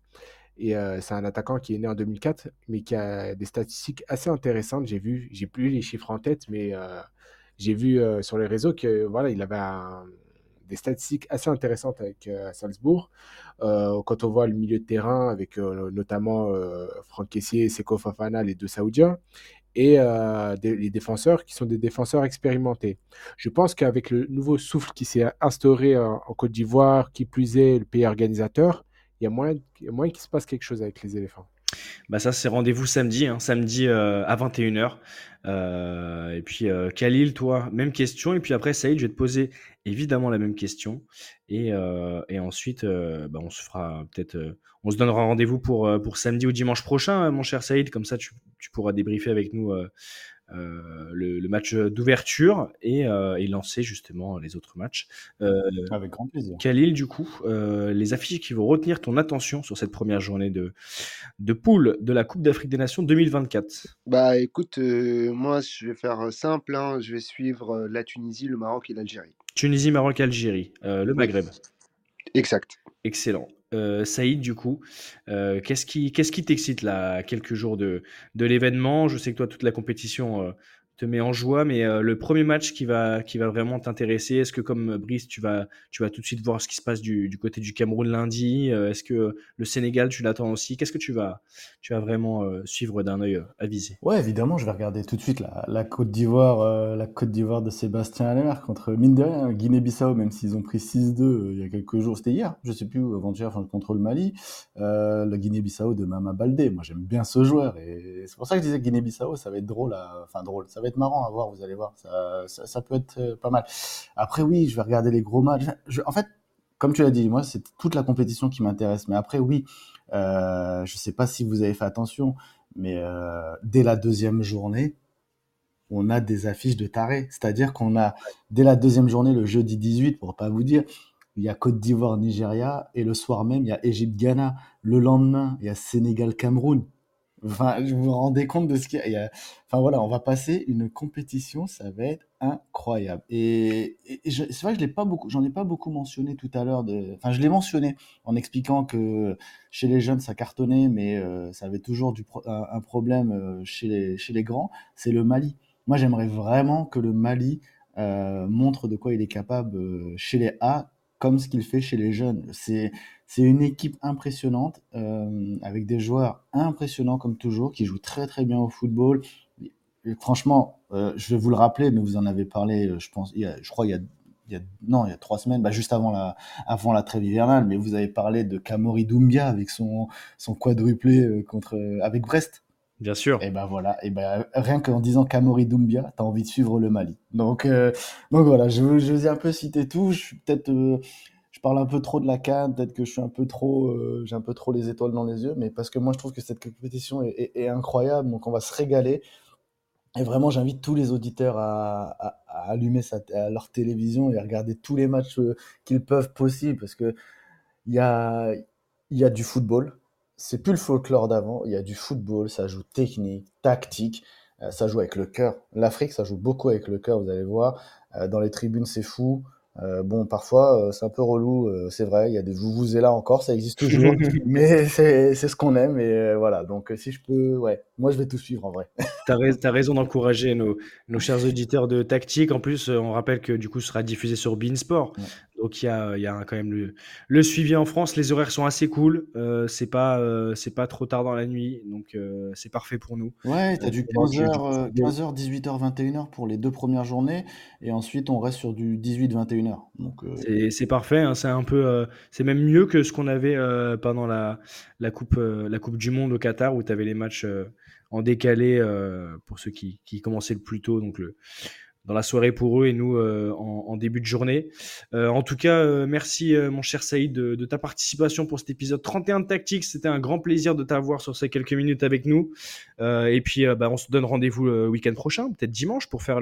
Et euh, c'est un attaquant qui est né en 2004, mais qui a des statistiques assez intéressantes. J'ai vu, j'ai plus les chiffres en tête, mais euh, j'ai vu sur les réseaux que voilà, il avait des statistiques assez intéressantes avec Salzbourg. Quand on voit le milieu de terrain avec notamment Franck Kessié Seko Fofana, les deux Saoudiens, et euh, les défenseurs qui sont des défenseurs expérimentés. Je pense qu'avec le nouveau souffle qui s'est instauré en, en Côte d'Ivoire, qui plus est le pays organisateur, il y a a moyen qu'il se passe quelque chose avec les éléphants. Bah ça, c'est rendez-vous samedi, hein, samedi euh, à 21h. Euh, et puis, euh, Khalil, toi, même question. Et puis après, Saïd, je vais te poser évidemment la même question. Et, ensuite, bah, on se fera peut-être. on se donnera rendez-vous pour, samedi ou dimanche prochain, hein, mon cher Saïd. Comme ça, tu, tu pourras débriefer avec nous le, le match d'ouverture et, euh, et lancer justement les autres matchs. Euh, Avec grand plaisir. Khalil, du coup, euh, les affiches qui vont retenir ton attention sur cette première journée de, de poule de la Coupe d'Afrique des Nations 2024. Bah écoute, euh, moi je vais faire euh, simple, hein, je vais suivre euh, la Tunisie, le Maroc et l'Algérie. Tunisie, Maroc, Algérie, euh, le Maghreb. exact. Excellent. Euh, Saïd, du coup, euh, qu'est-ce qui t'excite là, quelques jours de, de l'événement? Je sais que toi, toute la compétition euh, te met en joie, mais euh, le premier match qui va, qui va vraiment t'intéresser, est-ce que comme Brice, tu vas, tu vas tout de suite voir ce qui se passe du, côté du Cameroun lundi? Euh, est-ce que le Sénégal, tu l'attends aussi? Qu'est-ce que tu vas, tu vas vraiment euh, suivre d'un œil euh, avisé? Ouais, évidemment, je vais regarder tout de suite la, Côte d'Ivoire, euh, la Côte d'Ivoire de Sébastien Haller contre mine de rien, Guinée-Bissau, même s'ils ont pris 6-2 euh, il y a quelques jours, c'était hier, je sais plus, avant-hier, contre le Mali, euh, la Guinée-Bissau de Mama Baldé. Moi, j'aime bien ce joueur et c'est pour ça que je disais Guinée-Bissau, ça va être drôle, enfin drôle, ça va être marrant à voir, vous allez voir, ça, ça, peut être euh, pas mal. Après, oui, je vais regarder les gros matchs. En fait, comme tu l'as dit, moi, c'est toute la compétition qui m'intéresse. Mais après, oui, euh, je sais pas si vous avez fait attention, mais euh, dès la deuxième journée, on a des affiches de tarés. C'est-à-dire qu'on a, dès la deuxième journée, le jeudi 18, pour pas vous dire, il y a Côte d'Ivoire, Nigeria, et le soir même, il y a Égypte, Ghana. Le lendemain, il y a Sénégal, Cameroun. Enfin, vous vous rendez compte de ce qu'il y a. Enfin voilà, on va passer une compétition, ça va être incroyable. Et, c'est vrai que je l'ai pas beaucoup, j'en ai pas beaucoup mentionné tout à l'heure. De, enfin, je l'ai mentionné en expliquant que chez les jeunes ça cartonnait, mais euh, ça avait toujours un, problème euh, chez les grands. C'est le Mali. Moi, j'aimerais vraiment que le Mali euh, montre de quoi il est capable chez les A, comme ce qu'il fait chez les jeunes. C'est c'est une équipe impressionnante, euh, avec des joueurs impressionnants comme toujours, qui jouent très très bien au football. Et franchement, euh, je vais vous le rappeler, mais vous en avez parlé, euh, je pense, il y a, je crois il y a, il y a non, il y a trois semaines, bah, juste avant la, avant la trêve hivernale, mais vous avez parlé de Kamori Doumbia avec son, son quadruplé contre, avec Brest. Bien sûr. Et ben voilà, et ben rien qu'en disant Kamori Doumbia, t'as envie de suivre le Mali. Donc, euh, donc voilà, je, vous- je vous ai un peu cité tout. Je suis peut-être, euh, parle un peu trop de la CAN, peut-être que je suis un peu trop, euh, j'ai un peu trop les étoiles dans les yeux, mais parce que moi je trouve que cette compétition est, incroyable, donc on va se régaler. Et vraiment, j'invite tous les auditeurs à, allumer leur télévision et à regarder tous les matchs euh, qu'ils peuvent possible, parce que il y a, y a du football, c'est plus le folklore d'avant. Il y a du football, ça joue technique, tactique, euh, ça joue avec le cœur. L'Afrique, ça joue beaucoup avec le cœur, vous allez voir. Dans les tribunes, c'est fou. Euh, bon, parfois, euh, c'est un peu relou, euh, c'est vrai, il y a des vous là encore, ça existe toujours, mais c'est ce qu'on aime, et voilà. Donc, si je peux, ouais, moi, je vais tout suivre en vrai. T'as rais- t'as raison d'encourager nos, nos chers auditeurs de tactique. En plus, on rappelle que du coup, ce sera diffusé sur Beansport. Ouais. Donc, il y a, il y a quand même le, le suivi en France. Les horaires sont assez cool. Euh, c'est pas, euh, c'est pas trop tard dans la nuit. Donc, euh, c'est parfait pour nous. Ouais, t'as Euh, du pendant que- 15h, 15h, 18h, 21h pour les deux premières journées, et ensuite, on reste sur du 18-21h. Donc, euh, C'est parfait, hein, c'est un peu, euh, c'est même mieux que ce qu'on avait euh, pendant la, la coupe, euh, la coupe du Monde au Qatar où tu avais les matchs euh, en décalé euh, pour ceux qui, qui commençaient le plus tôt, donc le, dans la soirée pour eux et nous euh, en, début de journée. Euh, en tout cas, euh, merci mon cher Saïd de, ta participation pour cet épisode 31 de Tactics. C'était un grand plaisir de t'avoir sur ces quelques minutes avec nous. Et puis, bah, on se donne rendez-vous le week-end prochain, peut-être dimanche, pour faire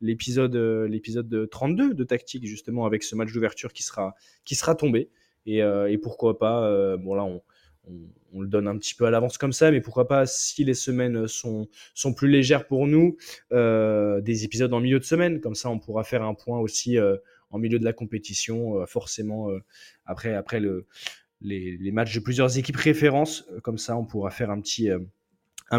l'épisode l'épisode de 32 de Tactique justement avec ce match d'ouverture qui sera qui sera tombé et, et pourquoi pas bon là on, on, le donne un petit peu à l'avance comme ça mais pourquoi pas si les semaines sont sont plus légères pour nous euh, des épisodes en milieu de semaine comme ça on pourra faire un point aussi euh, en milieu de la compétition euh, forcément euh, après après le les, matchs de plusieurs équipes références Euh, comme ça on pourra faire un petit euh,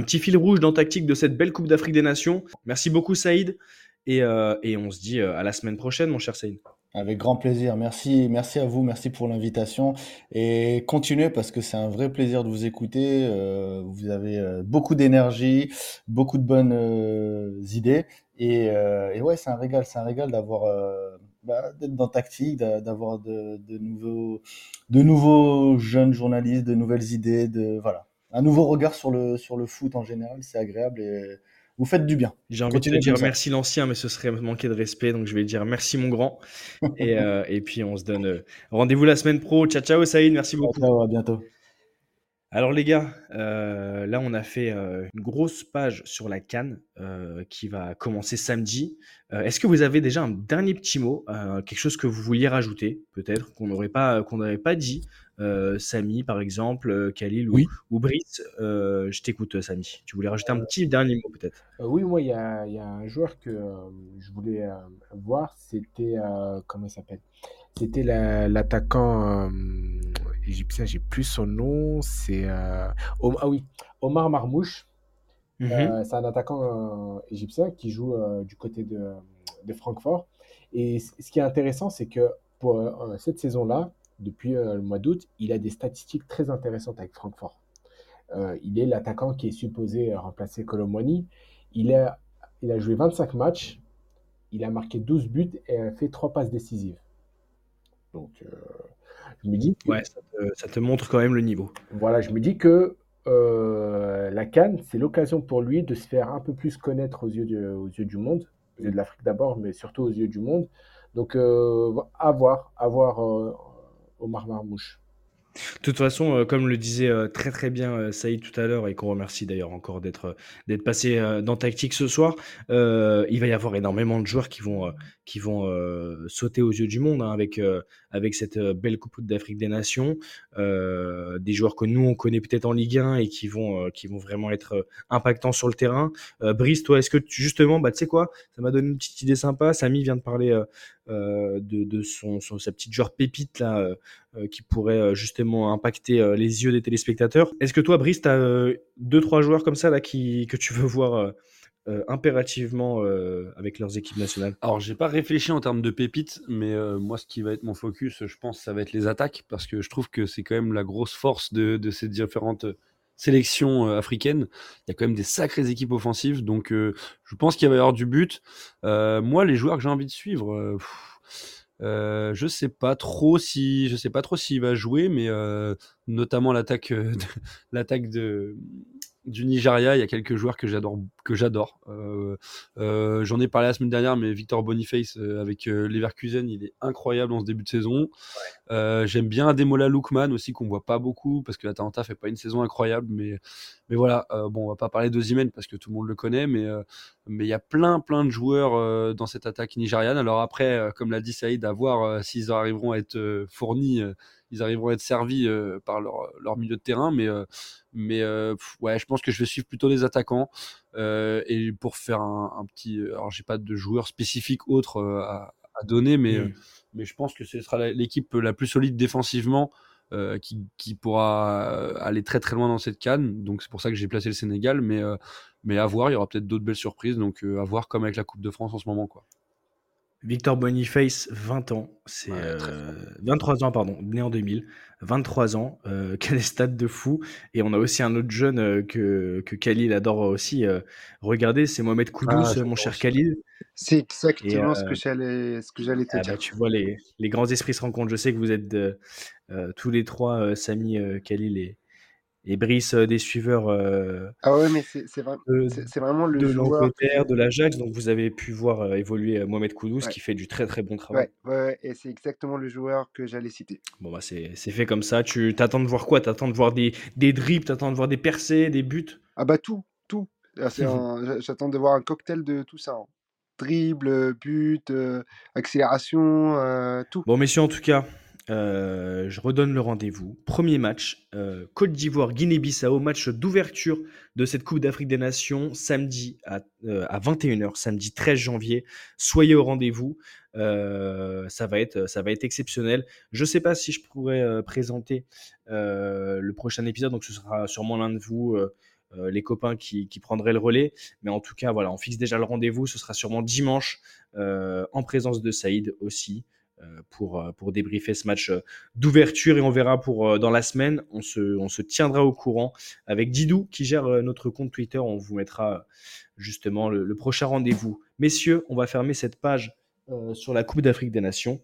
fil rouge dans tactique de cette belle Coupe d'Afrique des Nations. Merci beaucoup Saïd et, euh, et on se dit euh, à la semaine prochaine mon cher Saïd. Avec grand plaisir. Merci, merci à vous, merci pour l'invitation. Et continuez parce que c'est un vrai plaisir de vous écouter. Euh, vous avez euh, beaucoup d'énergie, beaucoup de bonnes euh, idées. Et, euh, et ouais, c'est un régal, c'est un régal d'avoir, euh, bah, d'être dans Tactique, d'a- d'avoir de, de nouveaux, de nouveaux jeunes journalistes, de nouvelles idées, de voilà, un nouveau regard sur le sur le foot en général. C'est agréable et vous faites du bien. J'ai envie de te dire merci l'ancien, mais ce serait manquer de respect, donc je vais dire merci mon grand. Et, euh, et puis on se donne euh, rendez-vous la semaine pro. Ciao ciao Saïd, merci beaucoup. Ciao, à bientôt. Alors les gars, euh, là on a fait euh, une grosse page sur la Cannes euh, qui va commencer samedi. Est-ce que vous avez déjà un dernier petit mot, quelque chose que vous vouliez rajouter, peut-être qu'on n'aurait pas qu'on pas dit, Samy par exemple, Khalil ou, Oui. ou Brice. Je t'écoute Samy. Tu voulais rajouter un petit dernier mot peut-être? Oui, moi, il y a, il y a un joueur que je voulais voir. C'était, comment il s'appelle? C'était la- l'attaquant égyptien, j'ai plus son nom. C'est, euh, ah oui, Omar Marmouche. Mhm. Euh, c'est un attaquant euh, égyptien qui joue du côté de, de Francfort. Et ce qui est intéressant, c'est que pour cette saison-là, depuis le mois d'août, il a des statistiques très intéressantes avec Francfort. Il est l'attaquant qui est supposé remplacer Colomwani. Il a, il a joué 25 matchs, il a marqué 12 buts et a fait 3 passes décisives. Donc, euh, je me dis que, Ouais, ça te, ça te montre quand même le niveau. voilà, je me dis que euh, la Cannes, c'est l'occasion pour lui de se faire un peu plus connaître aux yeux, de- aux yeux du monde, aux yeux de l'Afrique d'abord, mais surtout aux yeux du monde. Donc, euh, à voir, à voir euh, Omar Marmouche. De toute façon, euh, comme le disait euh, très très bien euh, Saïd tout à l'heure et qu'on remercie d'ailleurs encore d'être d'être passé dans Tactique ce soir, il va y avoir énormément de joueurs qui vont qui vont sauter aux yeux du monde hein, avec avec cette euh, belle Coupe d'Afrique des Nations, Euh, des joueurs que nous on connaît peut-être en Ligue 1 et qui vont euh, qui vont vraiment être impactants sur le terrain. Brice, toi, est-ce que justement, bah tu sais quoi, ça m'a donné une petite idée sympa. Samy vient de parler de, son, sa petite joueur pépite là. qui pourrait justement impacter les yeux des téléspectateurs. Est-ce que toi, Brice, tu as deux, trois joueurs comme ça là, qui, que tu veux voir euh, impérativement euh, avec leurs équipes nationales Alors, j'ai pas réfléchi en termes de pépites, mais euh, moi, ce qui va être mon focus, je pense, ça va être les attaques, parce que je trouve que c'est quand même la grosse force de, ces différentes sélections euh, africaines. Il y a quand même des sacrées équipes offensives, donc je pense qu'il va y avoir du but. Moi, les joueurs que j'ai envie de suivre, je sais pas trop si, je sais pas trop s'il va jouer, mais notamment l'attaque, l'attaque de du Nigeria, il y a quelques joueurs que j'adore, que j'adore. Euh, euh, J'en ai parlé la semaine dernière, mais Victor Boniface euh, avec Leverkusen, il est incroyable en ce début de saison. J'aime bien Ademola Lookman aussi qu'on voit pas beaucoup parce que l'Atalanta fait pas une saison incroyable, mais mais voilà. bon, on va pas parler d'Osimhen parce que tout le monde le connaît, mais mais il y a plein plein de joueurs dans cette attaque nigériane. Alors après, comme l'a dit Saïd, à voir s'ils arriveront à être fournis. Euh, ils arriveront à être servis par leur, leur, milieu de terrain. Mais, mais ouais, je pense que je vais suivre plutôt les attaquants. et pour faire un, un petit. Alors, j'ai pas de joueur spécifique autre à, à, donner, mais, mmh. mais je pense que ce sera l'équipe la plus solide défensivement. Euh, qui, qui, pourra aller très très loin dans cette canne. Donc c'est pour ça que j'ai placé le Sénégal. Mais, euh, mais à voir, il y aura peut-être d'autres belles surprises. Donc à voir comme avec la Coupe de France en ce moment. Quoi. Victor Boniface, 20 ans, c'est 23 ans, pardon, né en 2000, 23 ans, euh, quel stade de fou. Et on a aussi un autre jeune que, que Khalil adore aussi regarder, c'est Mohamed Koudous, ah, mon cher Khalil. C'est exactement ce que j'allais ce que j'allais te ah dire. Bah, tu vois, les, les, grands esprits se rencontrent. Je sais que vous êtes tous les trois, Samy, Khalil et, et Brice des suiveurs. ah ouais, mais c'est vraiment le de joueur. De de l'Ajax, donc vous avez pu voir évoluer Mohamed Koudous qui fait du très très bon travail. Ouais, ouais, et c'est exactement le joueur que j'allais citer. Bon, bah c'est fait comme ça. Tu t'attends de voir quoi? T'attends de voir des, des dribbles, t'attends de voir des percées, des buts? Ah bah tout, tout. Ah, j'attends de voir un cocktail de tout ça. Hein. Dribble, but, accélération, tout. Bon, messieurs, en tout cas, euh, je redonne le rendez-vous. Premier match, euh, Côte d'Ivoire, Guinée-Bissau, match d'ouverture de cette Coupe d'Afrique des Nations, samedi à, euh, à 21h, samedi 13 janvier. Soyez au rendez-vous. ça, va être, exceptionnel. Je ne sais pas si je pourrais présenter le prochain épisode, donc ce sera sûrement l'un de vous. les copains qui, qui, prendraient le relais. Mais en tout cas, voilà, on fixe déjà le rendez-vous. Ce sera sûrement dimanche en présence de Saïd aussi. Euh, pour, euh, pour débriefer ce match euh, d'ouverture et on verra pour dans la semaine. On se, on se tiendra au courant avec Didou qui gère notre compte Twitter. On vous mettra justement le, prochain rendez-vous. Messieurs, on va fermer cette page sur la Coupe d'Afrique des Nations.